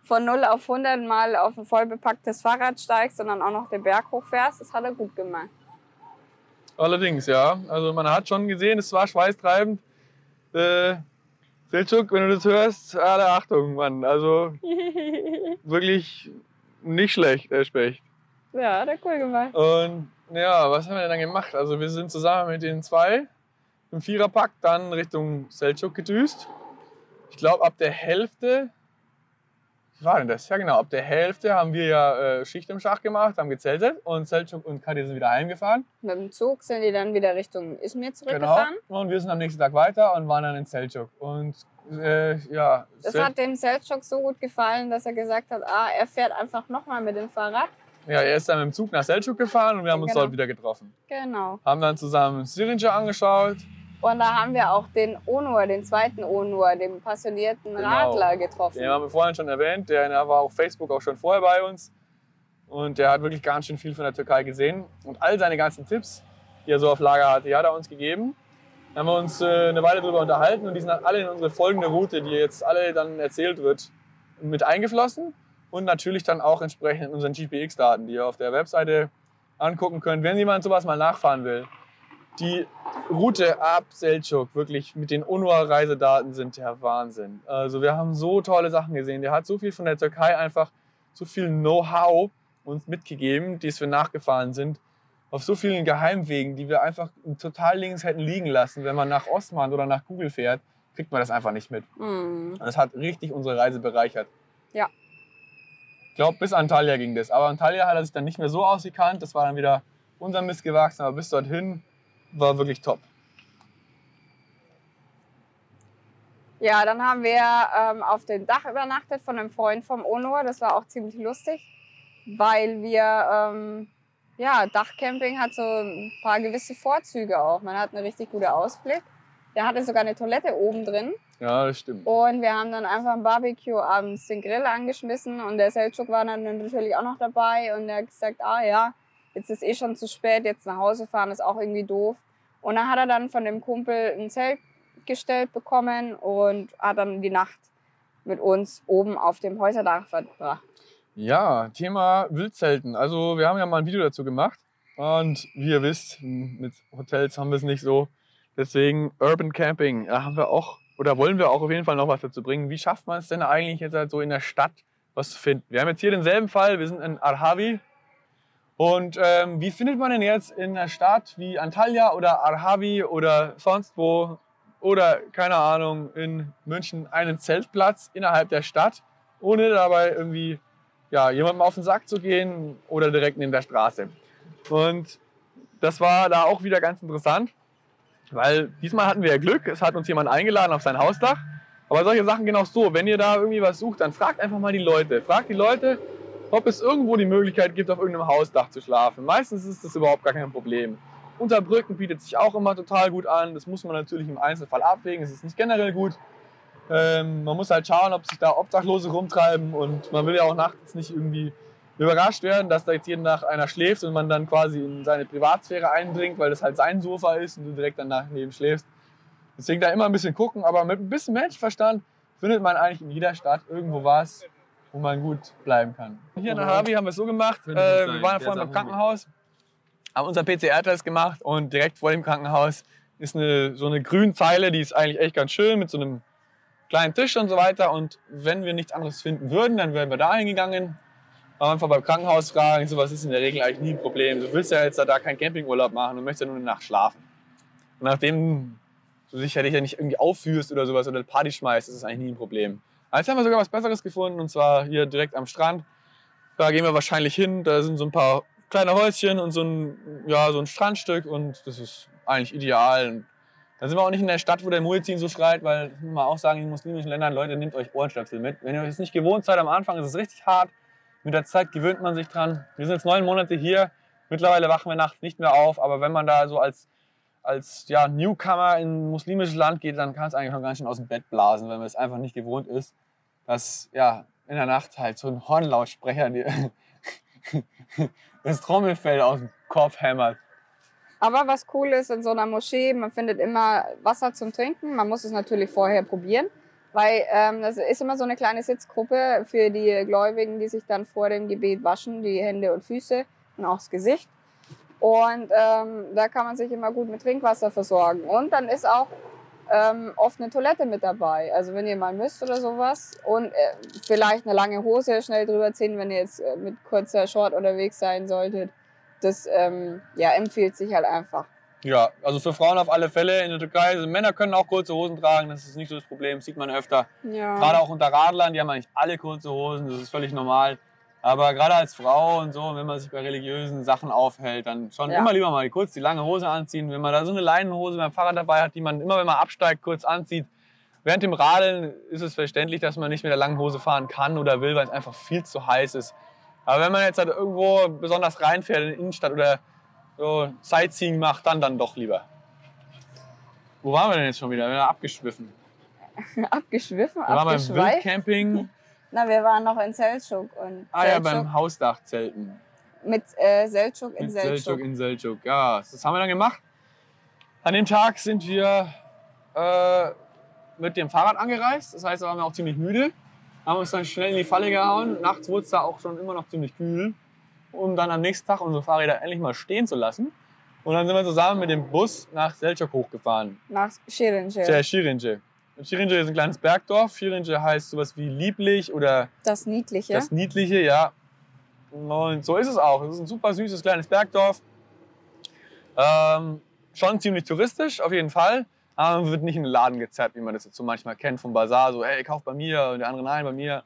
A: von 0 auf 100 mal auf ein voll bepacktes Fahrrad steigst und dann auch noch den Berg hochfährst. Das hat er gut gemacht.
B: Allerdings, ja. Also man hat schon gesehen, es war schweißtreibend. Äh, Selçuk, wenn du das hörst, alle Achtung, Mann. Also wirklich nicht schlecht, der Specht.
A: ja, hat er cool gemacht.
B: Und ja, was haben wir denn dann gemacht? Also wir sind zusammen mit den zwei im Viererpack dann Richtung Selçuk gedüst. Ich glaube, ab der Hälfte, wie war denn das? Ja genau, ab der Hälfte haben wir ja äh, Schicht im Schach gemacht, haben gezeltet und Selçuk und Katja sind wieder heimgefahren.
A: Mit dem Zug sind die dann wieder Richtung Izmir
B: Genau.
A: zurückgefahren.
B: Und wir sind am nächsten Tag weiter und waren dann in Selçuk. Und äh, ja,
A: Das
B: Sel-
A: hat dem Selchuk so gut gefallen, dass er gesagt hat, ah, er fährt einfach nochmal mit dem Fahrrad.
B: ja, er ist dann mit dem Zug nach Selçuk gefahren und wir haben uns
A: Genau.
B: dort wieder getroffen.
A: Genau.
B: Haben dann zusammen Syringer angeschaut.
A: Und da haben wir auch den Onur, den zweiten Onur, den passionierten
B: Genau.
A: Radler getroffen.
B: Den haben wir vorhin schon erwähnt. Der war auf Facebook auch schon vorher bei uns. Und der hat wirklich ganz schön viel von der Türkei gesehen. Und all seine ganzen Tipps, die er so auf Lager hatte, die hat er uns gegeben. Da haben wir uns äh, eine Weile darüber unterhalten und die sind dann alle in unsere folgende Route, die jetzt alle dann erzählt wird, mit eingeflossen. Und natürlich dann auch entsprechend in unseren GPX-Daten, die ihr auf der Webseite angucken könnt, wenn jemand sowas mal nachfahren will. Die Route ab Selçuk, wirklich mit den UNRWA-Reisedaten sind der Wahnsinn. Also wir haben so tolle Sachen gesehen. Der hat so viel von der Türkei einfach, so viel Know-how uns mitgegeben, die es wir nachgefahren sind. Auf so vielen Geheimwegen, die wir einfach total links hätten liegen lassen. Wenn man nach Osman oder nach Google fährt, kriegt man das einfach nicht mit.
A: Mm.
B: Und das hat richtig unsere Reise bereichert.
A: Ja.
B: Ich glaube, bis Antalya ging das. Aber Antalya hat er sich dann nicht mehr so ausgekannt. Das war dann wieder unser Mist gewachsen. Aber bis dorthin war wirklich top.
A: Ja, dann haben wir ähm, auf dem Dach übernachtet von einem Freund vom Onur. Das war auch ziemlich lustig, weil wir, ähm, ja, Dachcamping hat so ein paar gewisse Vorzüge auch. Man hat einen richtig guten Ausblick. Der hatte sogar eine Toilette oben drin.
B: Ja, das stimmt.
A: Und wir haben dann einfach ein Barbecue abends den Grill angeschmissen und der Selchuk war dann natürlich auch noch dabei und er hat gesagt, ah ja, jetzt ist eh schon zu spät, jetzt nach Hause fahren ist auch irgendwie doof. Und dann hat er dann von dem Kumpel ein Zelt gestellt bekommen und hat dann die Nacht mit uns oben auf dem Häuserdach verbracht.
B: Ja, Thema Wildzelten. Also wir haben ja mal ein Video dazu gemacht. Und wie ihr wisst, mit Hotels haben wir es nicht so. Deswegen Urban Camping. Da haben wir auch, oder wollen wir auch auf jeden Fall noch was dazu bringen. Wie schafft man es denn eigentlich jetzt halt so in der Stadt was zu finden? Wir haben jetzt hier denselben Fall. Wir sind in Arhavi. Und ähm, wie findet man denn jetzt in einer Stadt wie Antalya oder Arhavi oder sonst wo oder keine Ahnung in München einen Zeltplatz innerhalb der Stadt, ohne dabei irgendwie ja, jemandem auf den Sack zu gehen oder direkt neben der Straße. Und das war da auch wieder ganz interessant, weil diesmal hatten wir ja Glück, es hat uns jemand eingeladen auf sein Hausdach. Aber solche Sachen genau so, wenn ihr da irgendwie was sucht, dann fragt einfach mal die Leute. Fragt die Leute, ob es irgendwo die Möglichkeit gibt, auf irgendeinem Hausdach zu schlafen. Meistens ist das überhaupt gar kein Problem. Unter Brücken bietet sich auch immer total gut an. Das muss man natürlich im Einzelfall abwägen. Es ist nicht generell gut. Ähm, man muss halt schauen, ob sich da Obdachlose rumtreiben und man will ja auch nachts nicht irgendwie überrascht werden, dass da jetzt jeden Tag einer schläft und man dann quasi in seine Privatsphäre eindringt, weil das halt sein Sofa ist und du direkt danach neben schläfst. Deswegen da immer ein bisschen gucken, aber mit ein bisschen Menschenverstand findet man eigentlich in jeder Stadt irgendwo was, wo man gut bleiben kann. Hier in Harvey haben wir es so gemacht, äh, wir waren
C: Der
B: vorhin beim Krankenhaus, haben unseren PCR-Test gemacht und direkt vor dem Krankenhaus ist eine, so eine Grünzeile, die ist eigentlich echt ganz schön mit so einem kleinen Tisch und so weiter. Und wenn wir nichts anderes finden würden, dann wären wir da hingegangen. Aber einfach beim Krankenhaus fragen, sowas ist in der Regel eigentlich nie ein Problem. Du willst ja jetzt da keinen Campingurlaub machen, du möchtest ja nur eine Nacht schlafen. Und nachdem du dich ja nicht irgendwie aufführst oder sowas oder Party schmeißt, ist es eigentlich nie ein Problem. Aber jetzt haben wir sogar was Besseres gefunden und zwar hier direkt am Strand. Da gehen wir wahrscheinlich hin, da sind so ein paar kleine Häuschen und so ein, ja, so ein Strandstück und das ist eigentlich ideal. Und da sind wir auch nicht in der Stadt, wo der Muezzin so schreit, weil, das muss man auch sagen, in muslimischen Ländern, Leute, nehmt euch Ohrenstöpsel mit. Wenn ihr das nicht gewohnt seid am Anfang, ist es richtig hart. Mit der Zeit gewöhnt man sich dran. Wir sind jetzt neun Monate hier. Mittlerweile wachen wir nachts nicht mehr auf. Aber wenn man da so als, als ja, Newcomer in ein muslimisches Land geht, dann kann es eigentlich schon ganz schön aus dem Bett blasen, wenn man es einfach nicht gewohnt ist, dass ja, in der Nacht halt so ein Hornlautsprecher dir das Trommelfell aus dem Kopf hämmert.
A: Aber was cool ist in so einer Moschee, man findet immer Wasser zum Trinken. Man muss es natürlich vorher probieren, Weil ähm, das ist immer so eine kleine Sitzgruppe für die Gläubigen, die sich dann vor dem Gebet waschen, die Hände und Füße und auch das Gesicht. Und ähm, da kann man sich immer gut mit Trinkwasser versorgen. Und dann ist auch ähm, oft eine Toilette mit dabei. Also wenn ihr mal müsst oder sowas. Und äh, vielleicht eine lange Hose schnell drüber ziehen, wenn ihr jetzt äh, mit kurzer Short unterwegs sein solltet. Das ähm, ja, empfiehlt sich halt einfach.
B: Ja, also für Frauen auf alle Fälle in der Türkei. Also Männer können auch kurze Hosen tragen, das ist nicht so das Problem, sieht man öfter.
A: Ja.
B: Gerade auch unter Radlern, die haben eigentlich alle kurze Hosen, das ist völlig normal. Aber gerade als Frau und so, wenn man sich bei religiösen Sachen aufhält, dann schon
A: Ja.
B: immer lieber mal kurz die lange Hose anziehen. Wenn man da so eine Leinenhose beim Fahrrad dabei hat, die man immer, wenn man absteigt, kurz anzieht. Während dem Radeln ist es verständlich, dass man nicht mit der langen Hose fahren kann oder will, weil es einfach viel zu heiß ist. Aber wenn man jetzt halt irgendwo besonders reinfährt in die Innenstadt oder so Sightseeing macht, dann dann doch lieber. Wo waren wir denn jetzt schon wieder? Wir sind abgeschwiffen.
A: abgeschwiffen,
B: Wir waren beim. Wildcamping.
A: Na, wir waren noch in Selçuk. Und
B: Ah ja,
A: Selçuk
B: beim Hausdachzelten.
A: mit äh, Selçuk in
B: Mit
A: Selçuk.
B: Selçuk in Selçuk. Ja, das haben wir dann gemacht. An dem Tag sind wir äh, mit dem Fahrrad angereist. Das heißt, da waren wir auch ziemlich müde. Haben uns dann schnell in die Falle gehauen. Nachts wurde es da auch schon immer noch ziemlich kühl. Um dann am nächsten Tag unsere Fahrräder endlich mal stehen zu lassen. Und dann sind wir zusammen mit dem Bus nach Selçuk hochgefahren.
A: Nach Şirince.
B: Der Şirince ist ein kleines Bergdorf. Şirince heißt sowas wie lieblich oder
A: Das Niedliche.
B: das Niedliche, ja. Und so ist es auch. Es ist ein super süßes kleines Bergdorf. Ähm, schon ziemlich touristisch, auf jeden Fall. Aber man wird nicht in den Laden gezerrt, wie man das jetzt so manchmal kennt vom Bazar. So, ey, kauf bei mir und der andere nein, bei mir.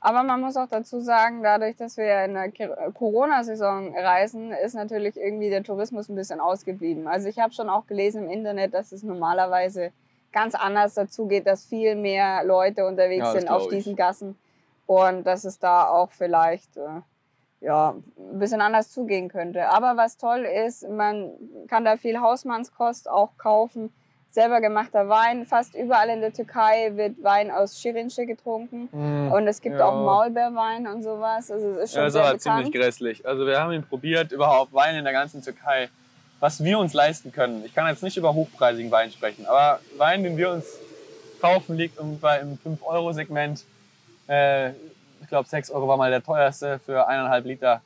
A: Aber man muss auch dazu sagen, dadurch, dass wir in der Ki- Corona-Saison reisen, ist natürlich irgendwie der Tourismus ein bisschen ausgeblieben. Also ich habe schon auch gelesen im Internet, dass es normalerweise ganz anders dazu geht, dass viel mehr Leute unterwegs
B: Ja, das
A: sind auf
B: glaub ich.
A: diesen Gassen und dass es da auch vielleicht äh, ja, ein bisschen anders zugehen könnte. Aber was toll ist, man kann da viel Hausmannskost auch kaufen. Selber gemachter Wein. Fast überall in der Türkei wird Wein aus Şirince getrunken. Und es gibt
B: Ja.
A: auch Maulbeerwein und sowas. Also es ist schon
B: Ja, ist
A: sehr
B: aber
A: bekannt.
B: ziemlich grässlich. Also wir haben ihn probiert, überhaupt Wein in der ganzen Türkei, was wir uns leisten können. Ich kann jetzt nicht über hochpreisigen Wein sprechen, aber Wein, den wir uns kaufen, liegt ungefähr im 5-Euro-Segment. Äh, ich glaube, 6 Euro war mal der teuerste für eineinhalb Liter.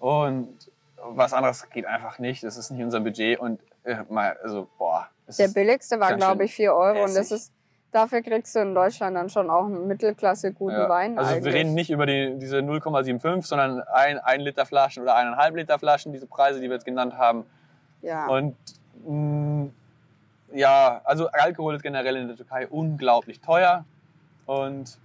B: Und was anderes geht einfach nicht. Das ist nicht unser Budget. Und äh, mal, also, boah.
A: Der billigste war, glaube ich, 4 Euro. Und das
B: essig.
A: ist, dafür kriegst du in Deutschland dann schon auch einen Mittelklasse guten
B: Ja.
A: Wein.
B: Also
A: eigentlich.
B: wir reden nicht über die, diese 0,75, sondern ein, ein Liter Flaschen oder eineinhalb Liter Flaschen, diese Preise, die wir jetzt genannt haben.
A: Ja.
B: Und mh, ja, also Alkohol ist generell in der Türkei unglaublich teuer. Und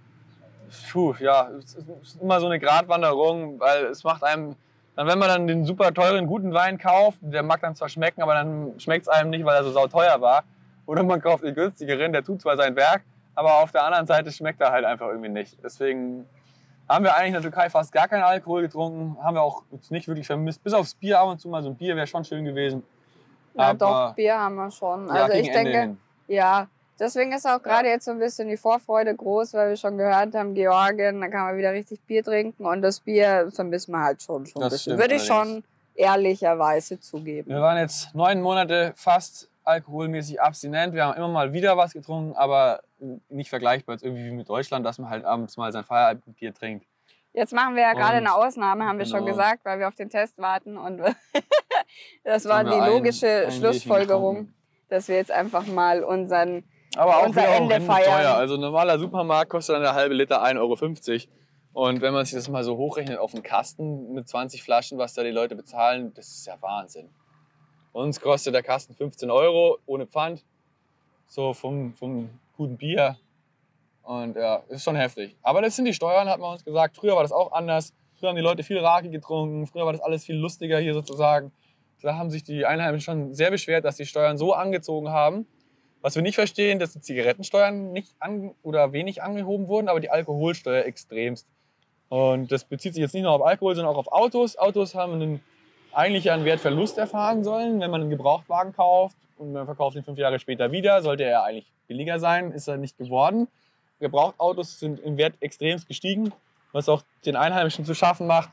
B: puh, ja, es ist immer so eine Gratwanderung, weil es macht einem, dann wenn man dann den super teuren, guten Wein kauft, der mag dann zwar schmecken, aber dann schmeckt es einem nicht, weil er so sauteuer war. Oder man kauft den günstigeren, der tut zwar sein Werk, aber auf der anderen Seite schmeckt er halt einfach irgendwie nicht. Deswegen haben wir eigentlich in der Türkei fast gar keinen Alkohol getrunken, haben wir auch nicht wirklich vermisst. Bis aufs Bier ab und zu mal so ein Bier wäre schon schön gewesen.
A: ja,
B: aber-
A: doch, Bier haben wir schon.
B: Ja,
A: Also ich
B: Ende
A: denke,
B: hin.
A: ja. Deswegen ist auch gerade jetzt so ein bisschen die Vorfreude groß, weil wir schon gehört haben, Georgien, da kann man wieder richtig Bier trinken und das Bier vermissen wir halt schon, schon ein
B: Das
A: bisschen. Würde ich schon ehrlicherweise zugeben.
B: Wir waren jetzt neun Monate fast alkoholmäßig abstinent. Wir haben immer mal wieder was getrunken, aber nicht vergleichbar jetzt irgendwie wie mit Deutschland, dass man halt abends mal sein Feierabendbier trinkt.
A: Jetzt machen wir ja gerade eine Ausnahme, haben wir schon
B: genau.
A: gesagt, weil wir auf den Test warten und das war die
B: ein-
A: logische
B: ein Bierchen
A: Schlussfolgerung, dass wir jetzt einfach mal unseren
B: Aber auch
A: Unser Ende
B: horrend
A: feiern.
B: teuer. Also ein normaler Supermarkt kostet dann der halbe Liter 1,50 Euro. Und wenn man sich das mal so hochrechnet auf einen Kasten mit 20 Flaschen, was da die Leute bezahlen, das ist ja Wahnsinn. Uns kostet der Kasten 15 Euro ohne Pfand. So vom, vom guten Bier. Und ja, ist schon heftig. Aber das sind die Steuern, hat man uns gesagt. Früher war das auch anders. Früher haben die Leute viel Raki getrunken. Früher war das alles viel lustiger hier sozusagen. Da haben sich die Einheimischen schon sehr beschwert, dass die Steuern so angezogen haben. Was wir nicht verstehen, dass die Zigarettensteuern nicht an, oder wenig angehoben wurden, aber die Alkoholsteuer extremst. Und das bezieht sich jetzt nicht nur auf Alkohol, sondern auch auf Autos. Autos haben einen, eigentlich einen Wertverlust erfahren sollen, wenn man einen Gebrauchtwagen kauft und man verkauft ihn fünf Jahre später wieder, sollte er eigentlich billiger sein, ist er nicht geworden. Gebrauchtautos sind im Wert extremst gestiegen, was auch den Einheimischen zu schaffen macht.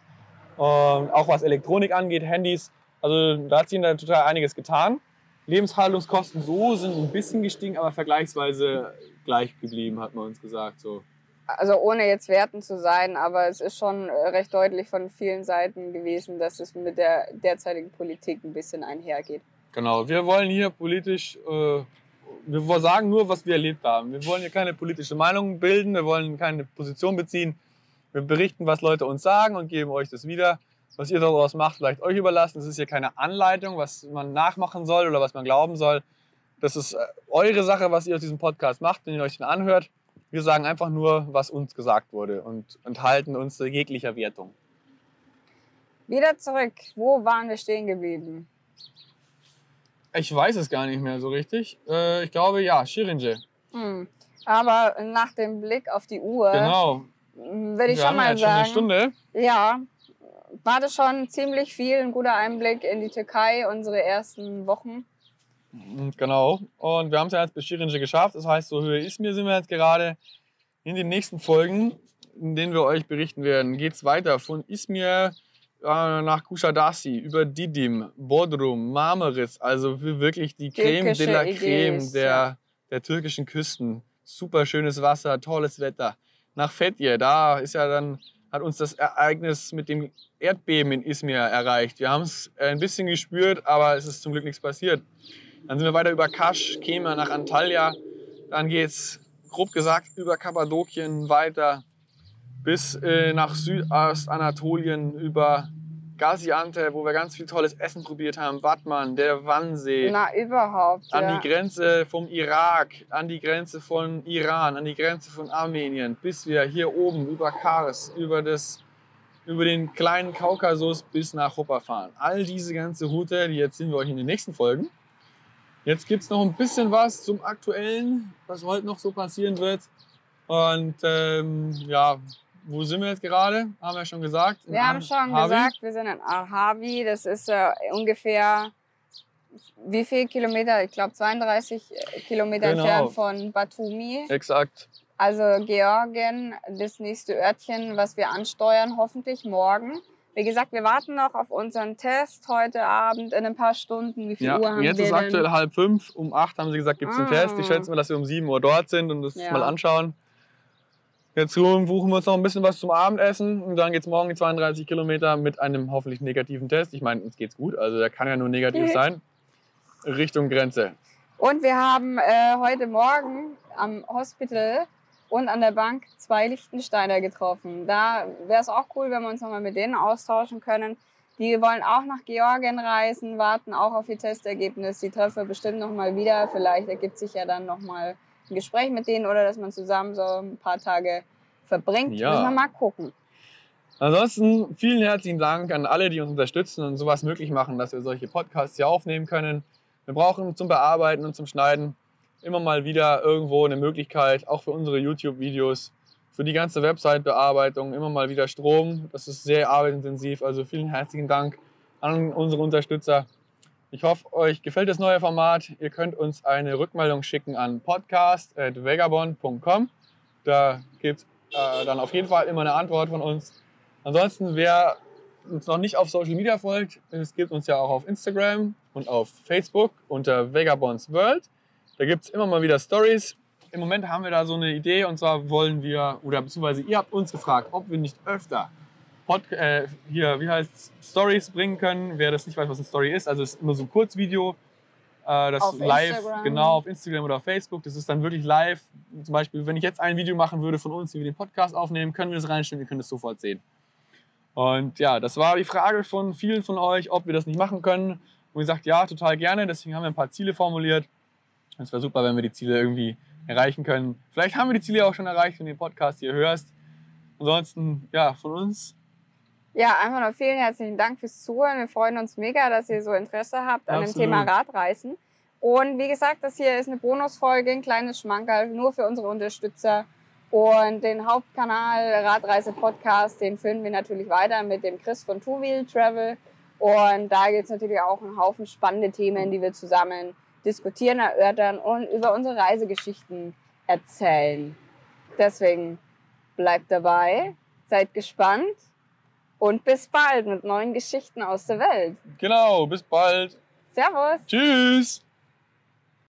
B: Und auch was Elektronik angeht, Handys. Also da hat sich der total einiges getan. Lebenshaltungskosten so sind ein bisschen gestiegen, aber vergleichsweise gleich geblieben, hat man uns gesagt. So.
A: Also ohne jetzt werten zu sein, aber es ist schon äh, recht deutlich von vielen Seiten gewesen, dass es mit der derzeitigen Politik ein bisschen einhergeht.
B: Genau, wir wollen hier politisch, äh, wir sagen nur, was wir erlebt haben. Wir wollen hier keine politische Meinung bilden, wir wollen keine Position beziehen. Wir berichten, was Leute uns sagen und geben euch das wieder. Was ihr daraus macht, vielleicht euch überlassen. Es ist hier keine Anleitung, was man nachmachen soll oder was man glauben soll. Das ist äh, eure Sache, was ihr aus diesem Podcast macht, wenn ihr euch den anhört. Wir sagen einfach nur, was uns gesagt wurde und enthalten uns jeglicher Wertung.
A: Wieder zurück. Wo waren wir stehen geblieben?
B: Ich weiß es gar nicht mehr so richtig. Äh, ich glaube, ja, Shirinje.
A: Hm. Aber nach dem Blick auf die Uhr
B: Genau.
A: würde ich
B: Wir
A: schon
B: haben
A: mal
B: jetzt schon eine
A: sagen,
B: Stunde.
A: ja, war das schon ziemlich viel, ein guter Einblick in die Türkei, unsere ersten Wochen.
B: Mhm, Genau. Und wir haben es ja jetzt bis Shirinje geschafft. Das heißt, so Höhe Izmir sind wir jetzt gerade. In den nächsten Folgen, in denen wir euch berichten werden, geht es weiter von Izmir äh, nach Kushadasi, über Didim, Bodrum, Marmaris. Also wir wirklich die Creme
A: Türkische
B: de la Creme der,
A: ja.
B: der türkischen Küsten. Super schönes Wasser, tolles Wetter. Nach Fethiye, da ist ja dann, hat uns das Ereignis mit dem Erdbeben in Izmir erreicht. Wir haben es ein bisschen gespürt, aber es ist zum Glück nichts passiert. Dann sind wir weiter über Kasch, Kema nach Antalya. Dann geht es, grob gesagt, über Kappadokien weiter bis äh, nach Südostanatolien, über Gaziantep, wo wir ganz viel tolles Essen probiert haben. Batman, der Wannsee.
A: Na, überhaupt.
B: An
A: ja.
B: die Grenze vom Irak, an die Grenze von Iran, an die Grenze von Armenien, bis wir hier oben über Kars, über, das, über den kleinen Kaukasus bis nach Hoppa fahren. All diese ganze Route, die erzählen wir euch in den nächsten Folgen. Jetzt gibt es noch ein bisschen was zum Aktuellen, was heute noch so passieren wird. Und ähm, ja, wo sind wir jetzt gerade? Haben wir schon gesagt. In
A: Wir haben schon
B: Harvey.
A: gesagt, wir sind in Arhavi. Das ist äh, ungefähr wie viel Kilometer? Ich glaube 32 Kilometer
B: Genau.
A: entfernt von Batumi.
B: Exakt.
A: Also Georgien, das nächste Örtchen, was wir ansteuern, hoffentlich morgen. Wie gesagt, wir warten noch auf unseren Test heute Abend in ein paar Stunden. Wie viel
B: Ja,
A: Uhr haben
B: jetzt
A: wir
B: ist
A: denn?
B: aktuell halb fünf. Um acht haben sie gesagt, gibt es einen
A: Ah.
B: Test. Ich schätze mal, dass wir um sieben Uhr dort sind und das
A: Ja.
B: mal anschauen. Jetzt buchen wir uns noch ein bisschen was zum Abendessen und dann geht es morgen die 32 Kilometer mit einem hoffentlich negativen Test. Ich meine, uns geht's gut, also der kann ja nur negativ sein. Richtung Grenze.
A: Und wir haben äh, heute Morgen am Hospital und an der Bank zwei Lichtensteiner getroffen. Da wäre es auch cool, wenn wir uns nochmal mit denen austauschen können. Die wollen auch nach Georgien reisen, warten auch auf ihr Testergebnis. Die treffen wir bestimmt nochmal wieder. Vielleicht ergibt sich ja dann nochmal ein Gespräch mit denen oder dass man zusammen so ein paar Tage verbringt.
B: Ja.
A: Müssen wir mal gucken.
B: Ansonsten vielen herzlichen Dank an alle, die uns unterstützen und sowas möglich machen, dass wir solche Podcasts hier aufnehmen können. Wir brauchen zum Bearbeiten und zum Schneiden immer mal wieder irgendwo eine Möglichkeit, auch für unsere YouTube-Videos, für die ganze Website-Bearbeitung, immer mal wieder Strom. Das ist sehr arbeitsintensiv. Also vielen herzlichen Dank an unsere Unterstützer. Ich hoffe, euch gefällt das neue Format. Ihr könnt uns eine Rückmeldung schicken an podcast.vagabond.com. Da gibt es äh, dann auf jeden Fall immer eine Antwort von uns. Ansonsten, wer uns noch nicht auf Social Media folgt, es gibt uns ja auch auf Instagram und auf Facebook unter Vagabonds World. Da gibt es immer mal wieder Stories. Im Moment haben wir da so eine Idee und zwar wollen wir, oder beziehungsweise ihr habt uns gefragt, ob wir nicht öfter Pod, äh, hier, wie heißt Stories bringen können. Wer das nicht weiß, was eine Story ist, also es ist nur so ein Kurzvideo, äh, das
A: Auf
B: live,
A: Instagram.
B: genau, auf Instagram oder auf Facebook. Das ist dann wirklich live. Zum Beispiel, wenn ich jetzt ein Video machen würde von uns, wie wir den Podcast aufnehmen, können wir das reinstellen, wir können das sofort sehen. Und ja, das war die Frage von vielen von euch, ob wir das nicht machen können. Und gesagt, ja, total gerne. Deswegen haben wir ein paar Ziele formuliert. Es wäre super, wenn wir die Ziele irgendwie erreichen können. Vielleicht haben wir die Ziele auch schon erreicht, wenn du den Podcast hier hörst. Ansonsten, ja, von uns.
A: Ja, einfach nur vielen herzlichen Dank fürs Zuhören. Wir freuen uns mega, dass ihr so Interesse habt an dem. Thema Radreisen. Und wie gesagt, das hier ist eine Bonusfolge, ein kleines Schmankerl, nur für unsere Unterstützer. Und den Hauptkanal Radreise Podcast, den führen wir natürlich weiter mit dem Chris von Two Wheel Travel. Und da gibt es natürlich auch einen Haufen spannende Themen, die wir zusammen diskutieren, erörtern und über unsere Reisegeschichten erzählen. Deswegen bleibt dabei, seid gespannt und bis bald mit neuen Geschichten aus der Welt.
B: Genau, bis bald.
A: Servus!
B: Tschüss.